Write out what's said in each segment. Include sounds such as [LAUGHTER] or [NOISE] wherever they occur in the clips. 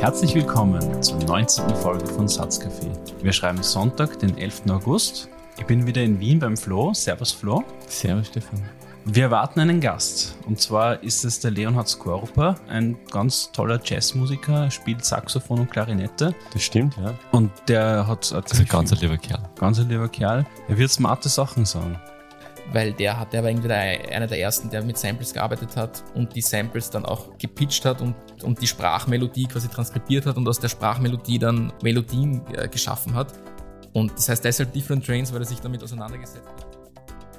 Herzlich willkommen zur 19. Folge von Satzcafé. Wir schreiben Sonntag, den 11. August. Ich bin wieder in Wien beim Flo. Servus Flo. Servus Stefan. Wir erwarten einen Gast. Und zwar ist es der Leonhard Skorupa, ein ganz toller Jazzmusiker, spielt Saxophon und Klarinette. Das stimmt, ja. Und der hat also ganz ein lieber Kerl. Ganz ein lieber Kerl. Er wird smarte Sachen sagen weil der hat, der war irgendwie der, einer der ersten, der mit Samples gearbeitet hat und die Samples dann auch gepitcht hat und, und die Sprachmelodie quasi transkribiert hat und aus der Sprachmelodie dann Melodien äh, geschaffen hat. Und das heißt deshalb Different Trains, weil er sich damit auseinandergesetzt hat.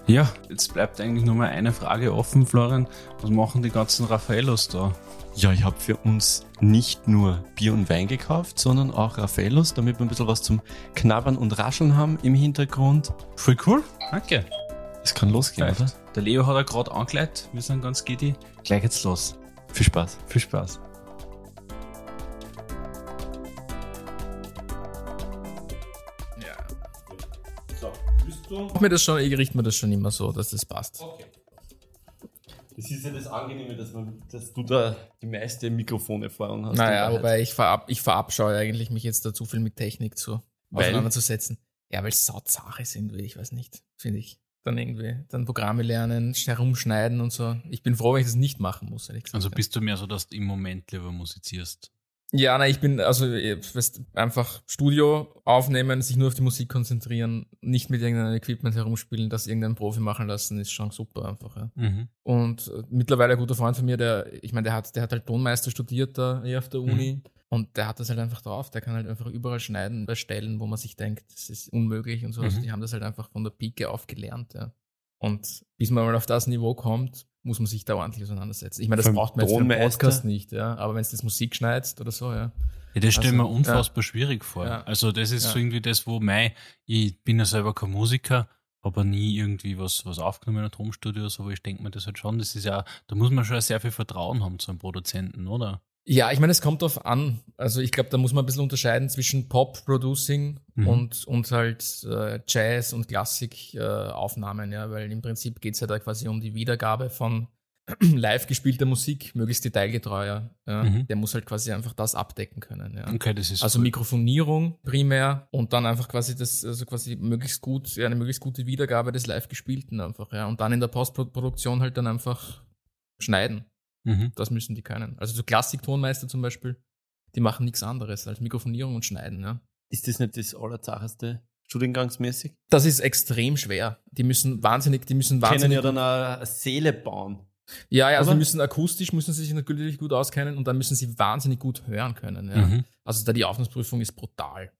Ja, jetzt bleibt eigentlich nur mal eine Frage offen, Florian. Was machen die ganzen Raffaellos da? Ja, ich habe für uns nicht nur Bier und Wein gekauft, sondern auch Raffaellos, damit wir ein bisschen was zum Knabbern und Rascheln haben im Hintergrund. Voll cool, danke. Es kann losgehen, Vielleicht. oder? Der Leo hat er gerade angeleitet. Wir sind ganz giddy. Gleich geht's los. Viel Spaß. Viel Spaß. Ja. So, bist du? Ich, mir das schon, ich richte mir das schon immer so, dass das passt. Okay. Das ist ja das Angenehme, dass, man, dass du da die meiste Mikrofonerfahrung hast. Naja, wobei ich, verab, ich verabscheue eigentlich, mich jetzt da zu viel mit Technik zu weil? auseinanderzusetzen. Ja, weil es Sache sind, ich weiß nicht, finde ich dann irgendwie dann Programme lernen, herumschneiden und so. Ich bin froh, wenn ich das nicht machen muss, ehrlich gesagt. Also bist du mehr so, dass du im Moment lieber musizierst? Ja, nein, ich bin, also weißt, einfach Studio aufnehmen, sich nur auf die Musik konzentrieren, nicht mit irgendeinem Equipment herumspielen, das irgendein Profi machen lassen, ist schon super einfach. Ja. Mhm. Und äh, mittlerweile ein guter Freund von mir, der, ich meine, der hat, der hat halt Tonmeister studiert da hier auf der Uni. Mhm. Und der hat das halt einfach drauf. Der kann halt einfach überall schneiden bei Stellen, wo man sich denkt, das ist unmöglich und so. Also mhm. Also die haben das halt einfach von der Pike auf gelernt, ja. Und bis man mal auf das Niveau kommt, muss man sich da ordentlich auseinandersetzen. Ich meine, das Vom braucht man jetzt für einen Podcast nicht, ja. Aber wenn es das Musik schneidet oder so, ja. Ja, das stelle also, mir unfassbar ja. schwierig vor. Ja. Also das ist so irgendwie das, wo mein, ich bin ja selber kein Musiker, aber nie irgendwie was, was aufgenommen in einem Tonstudio, so, aber ich denke mir das halt schon, das ist ja, da muss man schon sehr viel Vertrauen haben zu einem Produzenten, oder? Ja, ich meine, es kommt darauf an. Also ich glaube, da muss man ein bisschen unterscheiden zwischen Pop-Producing mhm. und, und halt äh, Jazz- und Klassik-Aufnahmen, äh, ja, weil im Prinzip geht es ja da quasi um die Wiedergabe von [CLEARS THROAT] live gespielter Musik, möglichst detailgetreuer. Ja. Mhm. Der muss halt quasi einfach das abdecken können. Ja. Okay, das ist also cool. Mikrofonierung primär und dann einfach quasi das, also quasi möglichst gut, ja, eine möglichst gute Wiedergabe des live gespielten einfach, ja. Und dann in der Postproduktion halt dann einfach schneiden. Mhm. Das müssen die können. Also so Klassik-Tonmeister zum Beispiel, die machen nichts anderes als Mikrofonierung und Schneiden. Ja. Ist das nicht das Allerzacheste studiengangsmäßig? Das ist extrem schwer. Die müssen wahnsinnig, die müssen wahnsinnig. Können ja dann eine Seele bauen. Ja, ja, also müssen akustisch müssen sie sich natürlich gut auskennen und dann müssen sie wahnsinnig gut hören können. Ja. Mhm. Also da die Aufnahmeprüfung ist brutal.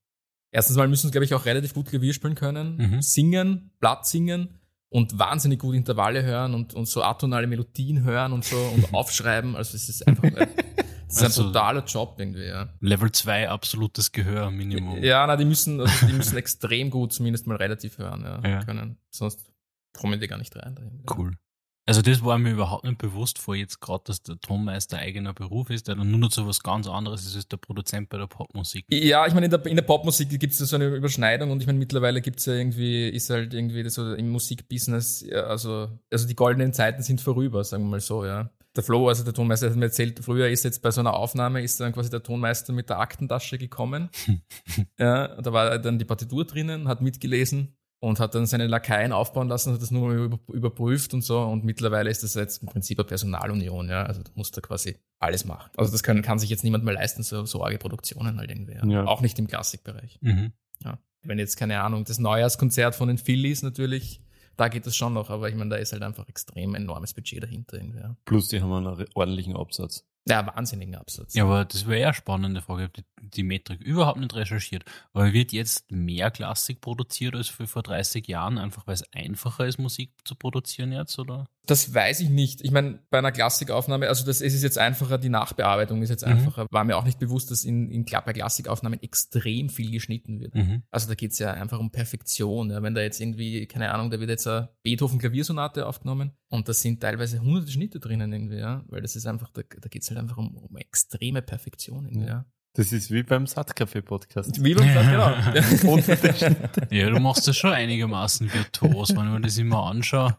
Erstens mal müssen sie, glaube ich, auch relativ gut Klavier spielen können, mhm. singen, Blatt singen und wahnsinnig gut Intervalle hören und, und so atonale Melodien hören und so und [LAUGHS] aufschreiben. Also es ist einfach das ist also ein totaler Job irgendwie, ja. Level 2 absolutes Gehör, Minimum. Ja, na, die müssen, also die müssen extrem gut zumindest mal relativ hören, ja, ja. können. Sonst kommen die gar nicht rein. Dahin. Cool. Also das war mir überhaupt nicht bewusst vor jetzt gerade, dass der Tonmeister eigener Beruf ist, der dann nur noch so was ganz anderes ist als der Produzent bei der Popmusik. Ja, ich meine, in der, in der Popmusik gibt es so eine Überschneidung und ich meine, mittlerweile gibt es ja irgendwie, ist halt irgendwie so im Musikbusiness, ja, also, also die goldenen Zeiten sind vorüber, sagen wir mal so, ja. Der Flo, also der Tonmeister hat mir erzählt, früher ist jetzt bei so einer Aufnahme, ist dann quasi der Tonmeister mit der Aktentasche gekommen. [LAUGHS] ja, da war dann die Partitur drinnen, hat mitgelesen und hat dann seine Lakaien aufbauen lassen, hat das nur über, überprüft und so. Und mittlerweile ist das jetzt im Prinzip eine Personalunion, ja. Also du musst da quasi alles machen. Also das kann, kann sich jetzt niemand mehr leisten, so, so arge Produktionen halt irgendwie. Ja. Ja. Auch nicht im Klassikbereich. Mhm. Ja. Wenn jetzt, keine Ahnung, das Neujahrskonzert von den Phillies natürlich, da geht das schon noch, aber ich meine, da ist halt einfach extrem enormes Budget dahinter irgendwie. Ja. Plus die haben einen ordentlichen Absatz. Ja, wahnsinnigen Absatz. Ja, aber das wäre ja eine spannende Frage. Ich habe die, die, Metrik überhaupt nicht recherchiert. Aber wird jetzt mehr Klassik produziert als vor 30 Jahren, einfach weil es einfacher ist, Musik zu produzieren jetzt, oder? Das weiß ich nicht. Ich meine, bei einer Klassikaufnahme, also das es ist jetzt einfacher, die Nachbearbeitung ist jetzt mhm. einfacher. War mir auch nicht bewusst, dass in, in bei Klassikaufnahmen extrem viel geschnitten wird. Mhm. Also da geht's ja einfach um Perfektion. Ja. Wenn da jetzt irgendwie, keine Ahnung, da wird jetzt eine Beethoven-Klaviersonate aufgenommen und da sind teilweise hunderte Schnitte drinnen irgendwie, ja. Weil das ist einfach, da, da geht's halt einfach um, um extreme Perfektion. Ja. ja. Das ist wie beim Sattkaffee-Podcast. Wie beim Satt, genau. [LAUGHS] ja, du machst das schon einigermaßen virtuos, wenn ich mir das immer anschaue.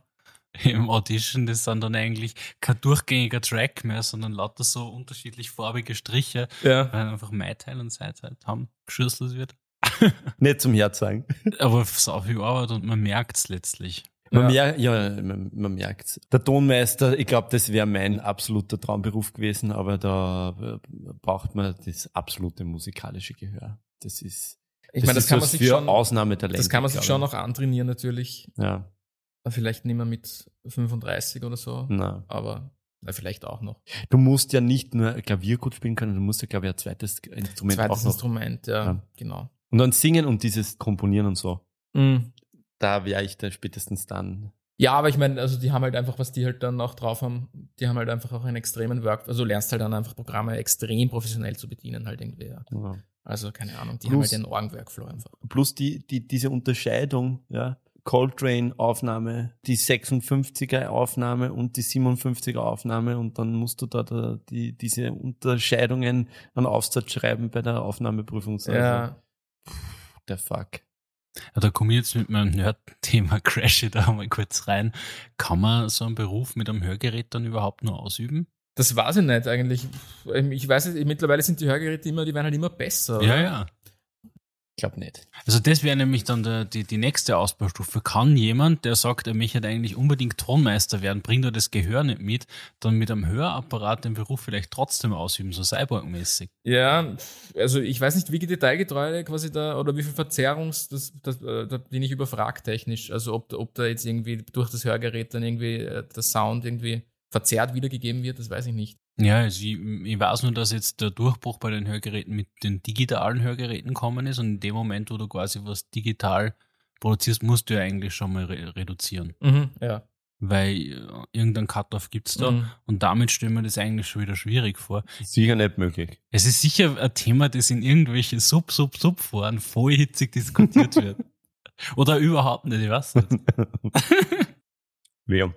Im Audition, das sind dann eigentlich kein durchgängiger Track mehr, sondern lauter so unterschiedlich farbige Striche, Ja. weil einfach mein Teil und sein Teil haben geschüsselt wird. [LAUGHS] Nicht zum Herzeigen. Aber so viel Arbeit und man merkt es letztlich. Man, Ja. merkt, ja, man, man merkt's. Der Tonmeister, ich glaube, das wäre mein absoluter Traumberuf gewesen, aber da äh, braucht man das absolute musikalische Gehör. Das ist, Ich meine, das ist kann man sich für schon, Ausnahmetalente. das kann man sich schon noch antrainieren natürlich. ich. Ja, Vielleicht nicht mehr mit 35 oder so, na. aber na, vielleicht auch noch. Du musst ja nicht nur Klavier gut spielen können, du musst ja, glaube ich, ein zweites Instrument Zweites auch noch. Instrument, ja, Ja. genau. Und dann singen und dieses Komponieren und so. Mhm. Da wäre ich da spätestens dann. Ja, aber ich meine, also die haben halt einfach, was die halt dann auch drauf haben, die haben halt einfach auch einen extremen Work, also du lernst halt dann einfach Programme extrem professionell zu bedienen halt irgendwie, ja. Ja. Also keine Ahnung, die Plus- haben halt den Orgen-Workflow einfach. Plus die, die, diese Unterscheidung, ja. Coltrane-Aufnahme, die 56er-Aufnahme und die 57er-Aufnahme und dann musst du da, da die, diese Unterscheidungen an Aufsatz schreiben bei der Aufnahmeprüfung. Also, Ja, Der Fuck. Ja, da komme ich jetzt mit meinem Nerd-Thema [LAUGHS] Crash da mal kurz rein. Kann man so einen Beruf mit einem Hörgerät dann überhaupt nur ausüben? das weiß ich nicht eigentlich. Ich weiß nicht, mittlerweile sind die Hörgeräte immer, die werden halt immer besser. oder? Ja, ja. Ich glaube nicht. Also das wäre nämlich dann der, die, die nächste Ausbaustufe. Kann jemand, der sagt, er möchte eigentlich unbedingt Tonmeister werden, bringt er das Gehör nicht mit, dann mit einem Hörapparat den Beruf vielleicht trotzdem ausüben, so Cyborg-mäßig. Ja, also ich weiß nicht, wie detailgetreu quasi da oder wie viel Verzerrungs, das, das, äh, da bin ich überfragt technisch. Also ob, ob da jetzt irgendwie durch das Hörgerät dann irgendwie äh, der Sound irgendwie verzerrt wiedergegeben wird, das weiß ich nicht. Ja, also ich, ich weiß nur, dass jetzt der Durchbruch bei den Hörgeräten mit den digitalen Hörgeräten kommen ist und in dem Moment, wo du quasi was digital produzierst, musst du ja eigentlich schon mal re reduzieren. Mhm, ja. Weil äh, irgendein Cut-Off gibt's da Mhm. und damit stellen wir das eigentlich schon wieder schwierig vor. Sicher nicht möglich. Es ist sicher ein Thema, das in irgendwelche Sub-Sub-Sub-Foren voll hitzig diskutiert wird. [LAUGHS] Oder überhaupt nicht, ich weiß nicht. [LAUGHS] Wer?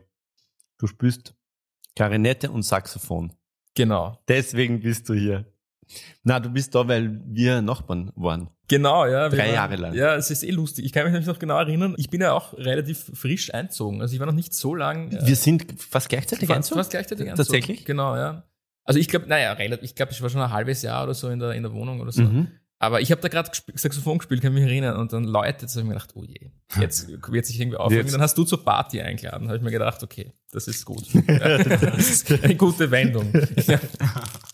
Du spielst Klarinette und Saxophon. Genau. Deswegen bist du hier. Na, du bist da, weil wir Nachbarn waren. Genau, ja. Drei waren- Jahre lang. Ja, es ist eh lustig. Ich kann mich nämlich noch genau erinnern. Ich bin ja auch relativ frisch einzogen. Also ich war noch nicht so lang. äh, Wir sind fast gleichzeitig einzogen? fast gleichzeitig einzogen. Tatsächlich? Genau, ja. Also ich glaube, naja, relativ, ich glaube, ich war schon ein halbes Jahr oder so in der, in der Wohnung oder so. Mhm. Aber ich habe da gerade Saxophon gespielt, kann mich erinnern. Und dann läutet es, habe ich mir gedacht, oh je, jetzt [LAUGHS] wird sich irgendwie aufregen. Dann hast du zur Party eingeladen. habe ich mir gedacht, okay, das ist gut. [LAUGHS] Das ist eine gute Wendung. [LAUGHS] Ja.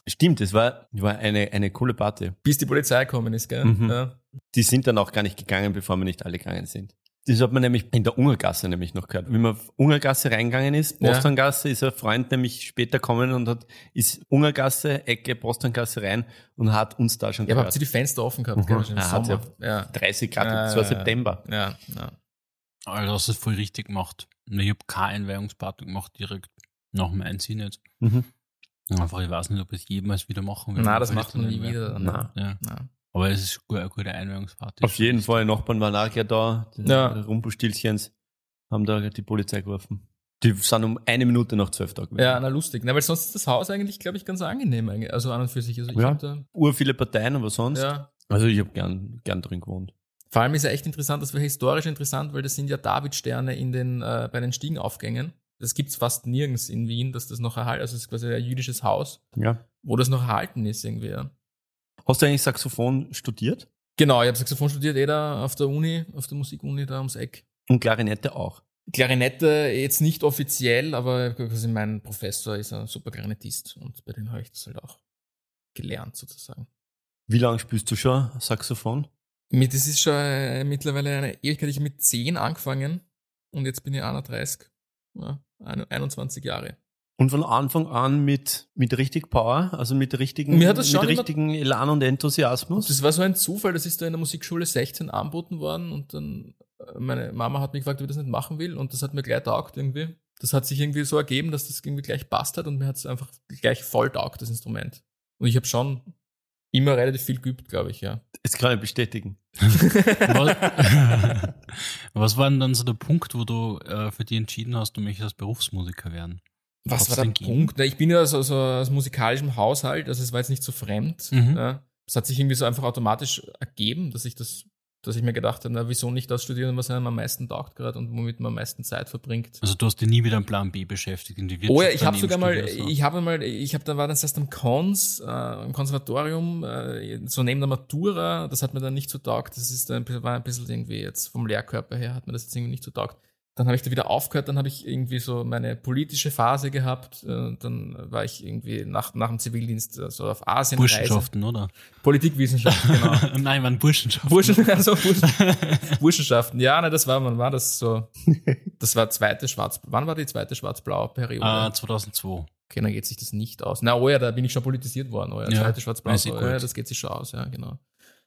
Stimmt, es war, war eine, eine coole Party. Bis die Polizei gekommen ist, gell? Mhm. Ja. Die sind dann auch gar nicht gegangen, bevor wir nicht alle gegangen sind. Das hat man nämlich in der Ungergasse nämlich noch gehört. Wie man auf Ungergasse reingegangen ist, Ja. Posterngasse, ist ein Freund nämlich später gekommen und hat, ist Ungergasse, Ecke, Posterngasse rein und hat uns da schon Ja, aber habt gehört. ihr die Fenster offen gehabt? Mhm. Im Ah, hat's Sommer. Ja. 30 Grad, Ja, das war ja, ja. September. Ja, ja. Also hast du es voll richtig gemacht. Ich habe keine Einweihungsparty gemacht, direkt nach dem Einziehen jetzt. Mhm. Einfach, ich weiß nicht, ob ich es jemals wieder machen will. Na, das macht man nie wieder. Na. Ja. Na. Aber es ist eine gute Einweihungsparty. Auf jeden Fall, die Nachbarn waren auch gleich da, die Ja. Rumpelstilzchens haben da die Polizei gerufen. Die sind um eine Minute nach zwölf da gewesen. Ja, na lustig. Na, weil sonst ist das Haus eigentlich, glaube ich, ganz angenehm. Also an und für sich. Also ich Ja. da, Ur viele Parteien, aber sonst. ja. Also ich habe gern, gern drin gewohnt. Vor allem ist ja echt interessant, das wäre historisch interessant, weil das sind ja Davidsterne in den, äh, bei den Stiegenaufgängen. Das gibt's fast nirgends in Wien, dass das noch erhalten, also es ist quasi ein jüdisches Haus, Ja. wo das noch erhalten ist irgendwie. Ja. Hast du eigentlich Saxophon studiert? Genau, ich habe Saxophon studiert, eh da auf der Uni, auf der Musikuni da ums Eck. Und Klarinette auch. Klarinette jetzt nicht offiziell, aber quasi mein Professor ist ein super Klarinettist und bei dem habe ich das halt auch gelernt sozusagen. Wie lange spielst du schon Saxophon? Mit, das ist schon äh, mittlerweile eine Ewigkeit. Ich habe mit 10 angefangen und jetzt bin ich 31. Ja, ein- 21 Jahre. Und von Anfang an mit, mit richtig Power, also mit richtigen, mit immer- richtigen Elan und Enthusiasmus. Das war so ein Zufall, das ist da in der Musikschule 16 anboten worden und dann äh, meine Mama hat mich gefragt, ob ich das nicht machen will und das hat mir gleich taugt irgendwie. Das hat sich irgendwie so ergeben, dass das irgendwie gleich passt hat und mir hat es einfach gleich voll taugt, das Instrument. Und ich habe schon immer relativ viel geübt, glaube ich, ja. Das kann ich bestätigen. Was, [LAUGHS] was war denn dann so der Punkt, wo du äh, für dich entschieden hast, du möchtest Berufsmusiker werden? Was war der? Punkt? Na, Ich bin ja so, so aus musikalischem Haushalt, also es war jetzt nicht so fremd. Mhm. Ja. Es hat sich irgendwie so einfach automatisch ergeben, dass ich das dass ich mir gedacht habe, na, wieso nicht das studieren, was einem am meisten taugt gerade und womit man am meisten Zeit verbringt. Also du hast dich nie mit einem Plan B beschäftigt in die Wirtschaft. Oh ja, ich habe sogar mal, so. ich habe mal, ich habe da war das erst am Cons, äh, im Konservatorium, äh, so neben der Matura, das hat mir dann nicht so taugt, das ist ein, war ein bisschen irgendwie jetzt vom Lehrkörper her hat mir das jetzt irgendwie nicht so taugt. Dann habe ich da wieder aufgehört, dann habe ich irgendwie so meine politische Phase gehabt. Äh, dann war ich irgendwie nach, nach dem Zivildienst äh, so auf Asien. Burschenschaften, oder? Politikwissenschaften, genau. [LAUGHS] Nein, waren Burschenschaften. Burschen, [LAUGHS] also Burschen, Burschenschaften. Ja, ne, das war, wann war das so? Das war zweite Schwarz, wann war die zweite schwarz-blaue Periode? Ah, 2002. Okay, dann geht sich das nicht aus. Na, oh ja, da bin ich schon politisiert worden. Oh ja, ja zweite schwarz-blau. Oh ja, das geht sich schon aus, ja, genau.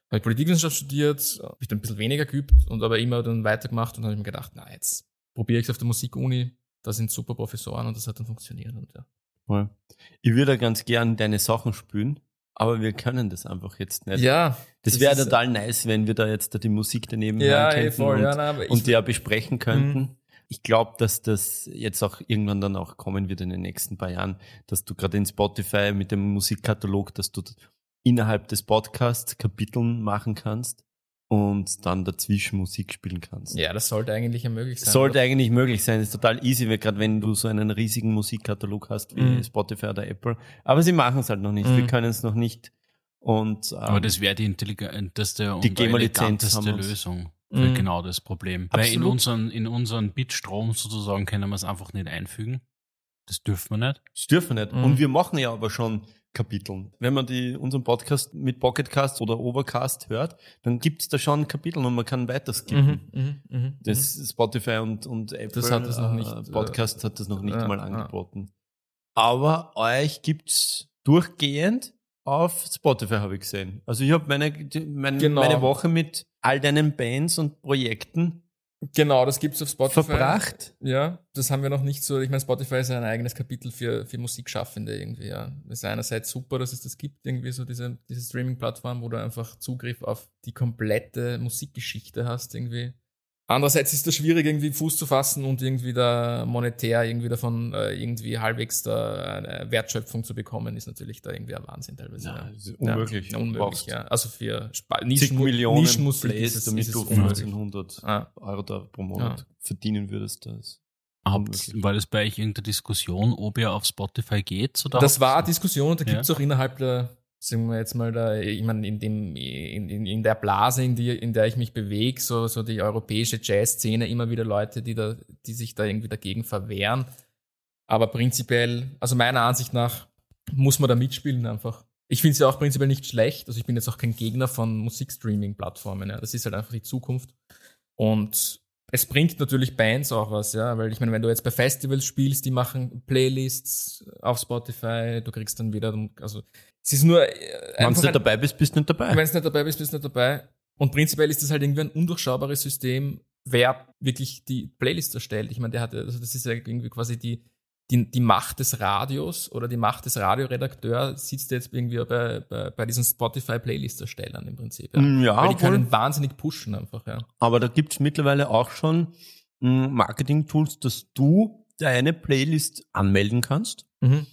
Habe ich Politikwissenschaft studiert, habe ich dann ein bisschen weniger geübt und aber immer dann weitergemacht und habe ich mir gedacht, na, jetzt probiere ich es auf der Musikuni. Da sind super Professoren und das hat dann funktioniert. Und ja. Cool. Ich würde ganz gern deine Sachen spielen, aber wir können das einfach jetzt nicht. Ja. Das, das wäre total nice, wenn wir da jetzt die Musik daneben ja, ey, voll, und, ja, na, und die ja besprechen könnten. Mhm. Ich glaube, dass das jetzt auch irgendwann dann auch kommen wird in den nächsten paar Jahren, dass du gerade in Spotify mit dem Musikkatalog, dass du innerhalb des Podcasts Kapiteln machen kannst und dann dazwischen Musik spielen kannst. Ja, das sollte eigentlich ja möglich sein. Sollte oder? eigentlich möglich sein. Ist total easy, gerade wenn du so einen riesigen Musikkatalog hast wie mm. Spotify oder Apple. Aber sie machen es halt noch nicht. Mm. Wir mhm. können es noch nicht. Und, ähm, Aber das wäre die intelligenteste und die eleganteste Lösung für mm. genau das Problem. Absolut. Weil in unseren, in unseren Bitstrom sozusagen können wir es einfach nicht einfügen. Das dürfen wir nicht. Das dürfen wir nicht. Und mhm. wir machen ja aber schon Kapiteln. Wenn man die, unseren Podcast mit Pocketcast oder Overcast hört, dann gibt es da schon Kapitel und man kann weiter skippen. Mhm, mh, mh, das mhm. Spotify und, und Apple das hat das noch nicht, äh, Podcast hat das noch nicht äh, mal angeboten. Aber euch gibt's durchgehend auf Spotify, habe ich gesehen. Also ich habe meine, meine, genau. meine Woche mit all deinen Bands und Projekten Genau, das gibt's auf Spotify. Verbracht? Ja, das haben wir noch nicht so. Ich meine, Spotify ist ein eigenes Kapitel für, für Musikschaffende irgendwie, ja. Das ist einerseits super, dass es das gibt, irgendwie so diese, diese Streaming-Plattform, wo du einfach Zugriff auf die komplette Musikgeschichte hast, irgendwie. Andererseits ist das schwierig, irgendwie Fuß zu fassen und irgendwie da monetär irgendwie davon äh, irgendwie halbwegs da eine Wertschöpfung zu bekommen, ist natürlich da irgendwie ein Wahnsinn teilweise. Ja, ja. unmöglich. Ja, unmöglich, ja. Also für Sp Nischen Millionen Nischenmusik Plays, ist damit ist du 1500 ah. Euro da pro Monat ah. verdienen würdest. Das Habt, war das bei euch irgendeine Diskussion, ob ihr auf Spotify geht? Oder das war eine Diskussion und da gibt es auch innerhalb der sagen wir jetzt mal da, ich meine, in dem, in, in, der Blase, in, die, in der ich mich bewege, so, so die europäische Jazz-Szene, immer wieder Leute, die da, die sich da irgendwie dagegen verwehren. Aber prinzipiell, also meiner Ansicht nach, muss man da mitspielen einfach. Ich finde es ja auch prinzipiell nicht schlecht. Also ich bin jetzt auch kein Gegner von Musikstreaming-Plattformen. Ja. Das ist halt einfach die Zukunft. Und es bringt natürlich Bands auch was, ja, weil ich meine, wenn du jetzt bei Festivals spielst, die machen Playlists auf Spotify, du kriegst dann wieder, also es ist nur. Äh, wenn du nicht dabei bist, bist du nicht dabei. Wenn du nicht dabei bist, bist du nicht dabei. Und prinzipiell ist das halt irgendwie ein undurchschaubares System, wer wirklich die Playlist erstellt. Ich meine, der hat, also das ist ja irgendwie quasi die, die, die Macht des Radios oder die Macht des Radioredakteurs sitzt jetzt irgendwie bei, bei, bei diesen Spotify-Playlist-Erstellern im Prinzip. Ja, mm, ja Weil die können wahnsinnig pushen einfach, ja. Aber da gibt's mittlerweile auch schon mm, Marketing-Tools, dass du deine Playlist anmelden kannst. Mhm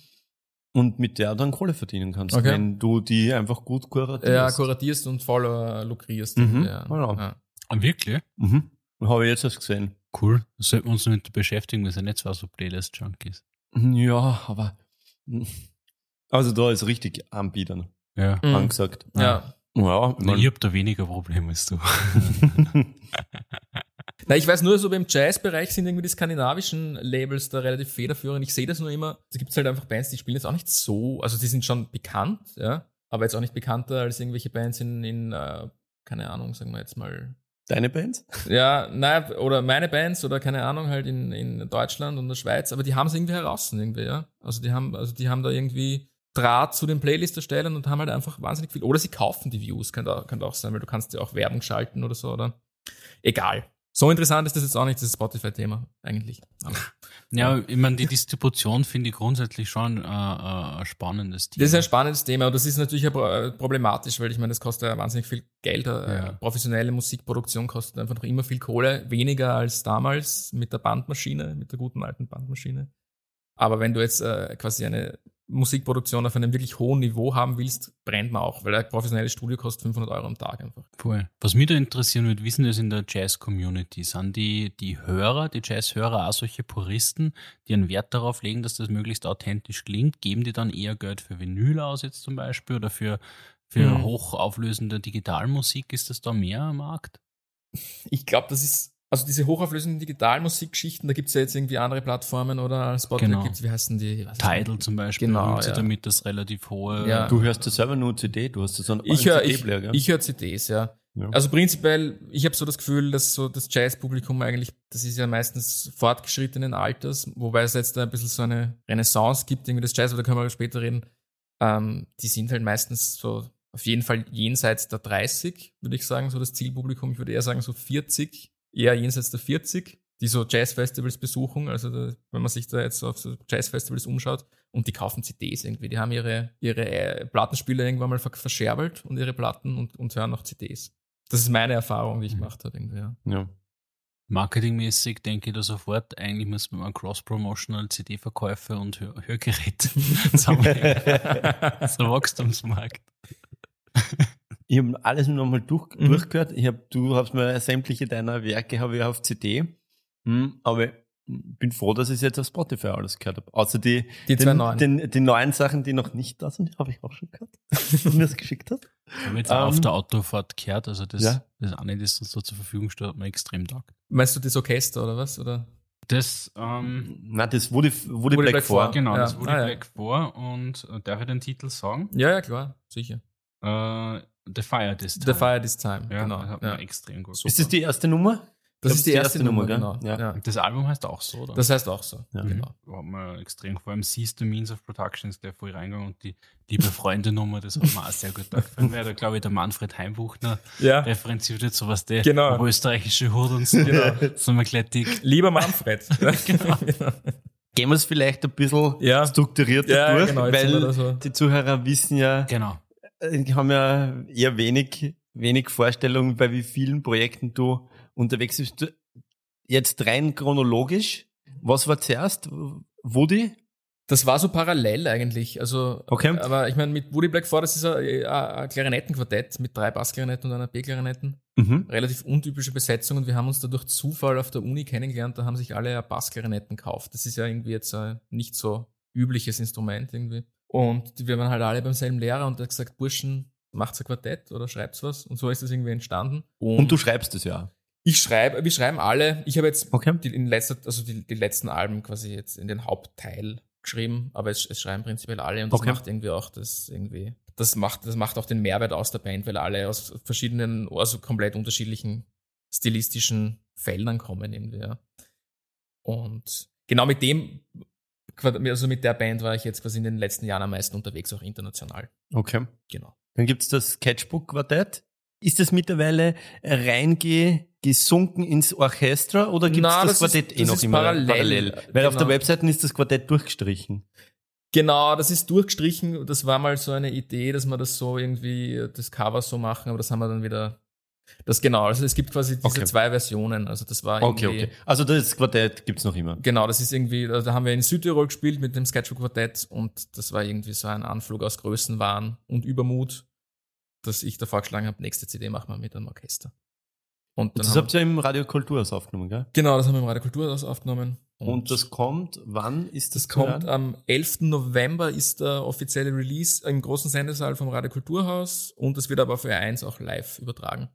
und mit der dann Kohle verdienen kannst, okay. wenn du die einfach gut kuratierst. Ja, kuratierst und voll lukrierst. Mhm. Ja. Genau. Ja. Ah, wirklich? Mhm. Habe ich jetzt erst gesehen. Cool. Das sollten wir uns damit beschäftigen, wir sind nicht zwar so Playlist-Junkies. Ja, aber also da ist richtig Anbietern ja. Mhm. angesagt. Ja. Ja, Na, ich habe da weniger Probleme als du. [LAUGHS] Na, ich weiß nur, so beim Jazz-Bereich sind irgendwie die skandinavischen Labels da relativ federführend. Ich sehe das nur immer. Da gibt es halt einfach Bands, die spielen jetzt auch nicht so, also die sind schon bekannt, ja, aber jetzt auch nicht bekannter als irgendwelche Bands in, in uh, keine Ahnung, sagen wir jetzt mal. Deine Bands? Ja, naja, oder meine Bands oder keine Ahnung, halt in, in Deutschland und der Schweiz, aber die haben es irgendwie heraus, irgendwie, ja. Also die haben, also die haben da irgendwie Draht zu den Playlist-Erstellern und haben halt einfach wahnsinnig viel. Oder sie kaufen die Views, könnte auch, könnte auch sein, weil du kannst ja auch Werbung schalten oder so, oder? Egal. So interessant ist das jetzt auch nicht, das Spotify-Thema eigentlich. Ja, ich meine, die Distribution finde ich grundsätzlich schon äh, äh, ein spannendes Thema. Das ist ein spannendes Thema und das ist natürlich problematisch, weil ich meine, das kostet ja wahnsinnig viel Geld. Äh, ja. Professionelle Musikproduktion kostet einfach noch immer viel Kohle, weniger als damals mit der Bandmaschine, mit der guten alten Bandmaschine. Aber wenn du jetzt äh, quasi eine Musikproduktion auf einem wirklich hohen Niveau haben willst, brennt man auch, weil ein professionelles Studio kostet 500 Euro am Tag einfach. Voll. Was mich da interessieren würde, wissen das in der Jazz-Community? Sind die, die Hörer, die Jazz-Hörer auch solche Puristen, die einen Wert darauf legen, dass das möglichst authentisch klingt? Geben die dann eher Geld für Vinyl aus jetzt zum Beispiel oder für, für hm. hochauflösende Digitalmusik? Ist das da mehr am Markt? Ich glaube, das ist also diese hochauflösenden Digitalmusikgeschichten, da gibt es ja jetzt irgendwie andere Plattformen oder Spotify genau. gibt's, wie heißen die? Tidal zum Beispiel, genau, ja. damit das relativ hohe. Ja. Du hörst ja selber nur CD, du hast ja so einen ich hör, CD-Player, ich, ich höre CDs, ja. ja. Also prinzipiell, ich habe so das Gefühl, dass so das Jazzpublikum eigentlich, das ist ja meistens fortgeschrittenen Alters, wobei es jetzt da ein bisschen so eine Renaissance gibt, irgendwie das Jazz, aber da können wir später reden. Ähm, die sind halt meistens so auf jeden Fall jenseits der 30, würde ich sagen, so das Zielpublikum. Ich würde eher sagen so 40 eher jenseits der 40, die so Jazzfestivals besuchen. Also da, wenn man sich da jetzt auf so Jazzfestivals umschaut und die kaufen CDs irgendwie. Die haben ihre, ihre äh, Plattenspieler irgendwann mal verscherbelt und ihre Platten und, und hören noch CDs. Das ist meine Erfahrung, die ich mhm. gemacht habe irgendwie, ja. ja. Marketingmäßig denke ich da sofort, eigentlich muss man Cross-Promotional CD-Verkäufe und Hör Hörgeräte [LAUGHS] sammeln. so [LAUGHS] [LAUGHS] Wachstumsmarkt. Ich habe alles nochmal durch, mhm. durchgehört. Ich hab, du hast mir sämtliche deiner Werke habe ich auf CD. Mhm, aber ich bin froh, dass ich jetzt auf Spotify alles gehört habe. Außer die, die, den, neuen. Den, die neuen Sachen, die noch nicht da sind, habe ich auch schon gehört, [LAUGHS] was du mir das geschickt hast. Ich habe jetzt um, auf ähm, der Autofahrt gehört, also das, ja. das eine, das uns so zur Verfügung steht, hat mir extrem taugt. Meinst du das Orchester oder was? Oder? Das, ähm, Nein, das wurde, wurde, wurde Black, Black 4. Genau, ja. das wurde ah, Black ja. 4 und äh, darf ich den Titel sagen? Ja, ja, klar, sicher. Äh, The Fire This Time. The Fire This Time, ja, genau. Das hat ja. extrem gut. Super. Ist das die erste Nummer? Das, das ist die, die erste, erste Nummer, Nummer genau. Ja. Das Album heißt auch so, oder? Das heißt auch so, ja. genau. Hat mir extrem, vor allem Sees the Means of Production ist der voll reingegangen und die liebe Freunde-Nummer, das hat mir auch sehr gut gefallen, weil da, glaube ich, der Manfred Heimbuchner ja. referenziert jetzt sowas, der genau. österreichische Hut und so. Genau. so mal gleich dick. Lieber Manfred. [LAUGHS] genau. Gehen wir es vielleicht ein bisschen ja. strukturierter ja, durch, genau, weil so. die Zuhörer wissen ja, genau. Äh, haben ja eher wenig wenig Vorstellung, bei wie vielen Projekten du unterwegs bist. Jetzt rein chronologisch, was war zuerst? Woody? Das war so parallel eigentlich. Also, okay. aber ich meine, mit Woody Black 4, das ist ein, ein Klarinettenquartett mit drei Bassklarinetten und einer B-Klarinetten. Mhm. Relativ untypische Besetzung und wir haben uns da durch Zufall auf der Uni kennengelernt, da haben sich alle Bassklarinetten gekauft. Das ist ja irgendwie jetzt ein nicht so übliches Instrument irgendwie. Und wir waren halt alle beim selben Lehrer und er hat gesagt, Burschen, macht's ein Quartett oder schreibt's was. Und so ist das irgendwie entstanden. Und, und du schreibst es ja. Ich schreibe, wir schreiben alle. Ich habe jetzt okay. die, in letzter, also die, die letzten Alben quasi jetzt in den Hauptteil geschrieben, aber es, es schreiben prinzipiell alle und das okay. macht irgendwie auch das irgendwie, das macht, das macht auch den Mehrwert aus der Band, weil alle aus verschiedenen, also komplett unterschiedlichen stilistischen Feldern kommen irgendwie, ja. Und genau mit dem, also mit der Band war ich jetzt quasi in den letzten Jahren am meisten unterwegs, auch international. Okay. Genau. Dann gibt's das Sketchbook-Quartett. Ist das mittlerweile reingesunken ins Orchester oder gibt es das, das, Quartett ist, eh noch immer parallel? parallel? Weil genau. auf der genau. Webseite ist das Quartett durchgestrichen. Genau, das ist durchgestrichen. Das war mal so eine Idee, dass wir das so irgendwie, das Cover so machen, aber das haben wir dann wieder das genau, also es gibt quasi diese okay. zwei Versionen. Also das war irgendwie. Okay, okay. Also das Quartett gibt's noch immer. Genau, das ist irgendwie, da haben wir in Südtirol gespielt mit dem Sketchbook Quartett und das war irgendwie so ein Anflug aus Größenwahn und Übermut, dass ich da vorgeschlagen habe, nächste CD machen wir mit einem Orchester. Und, das habt ihr im Radio Kulturhaus aufgenommen, gell? Genau, das haben wir im Radio Kulturhaus aufgenommen. Und, und, das kommt, wann ist das? Das kommt am 11. November ist der offizielle Release im großen Sendesaal vom Radio Kulturhaus und es wird aber für 1 auch live übertragen.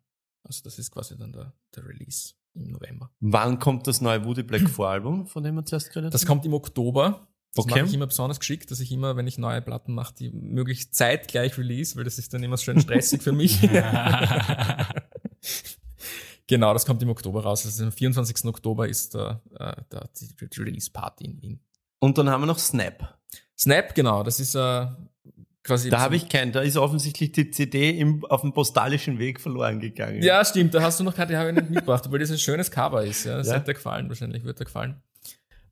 Also das ist quasi dann der, der Release im November. Wann kommt das neue Woody Black [CLEARS THROAT] Voralbum, von dem wir zuerst geredet Das kommt im Oktober. Das okay. mache ich immer besonders geschickt, dass ich immer, wenn ich neue Platten mache, die möglichst zeitgleich release, weil das ist dann immer schön stressig für mich. [LAUGHS] genau, das kommt im Oktober raus. Also am 24. Oktober ist der, äh, der, die, die Release-Party in Wien. Und dann haben wir noch Snap. Snap, genau. Das ist äh, quasi. Da habe ich keinen, da ist offensichtlich die CD im, auf dem postalischen Weg verloren gegangen. Ja, stimmt, da hast du noch keine, die habe ich nicht mitgebracht, weil das ein schönes Cover ist. Ja. Das ja. hätte dir gefallen, wahrscheinlich wird dir gefallen.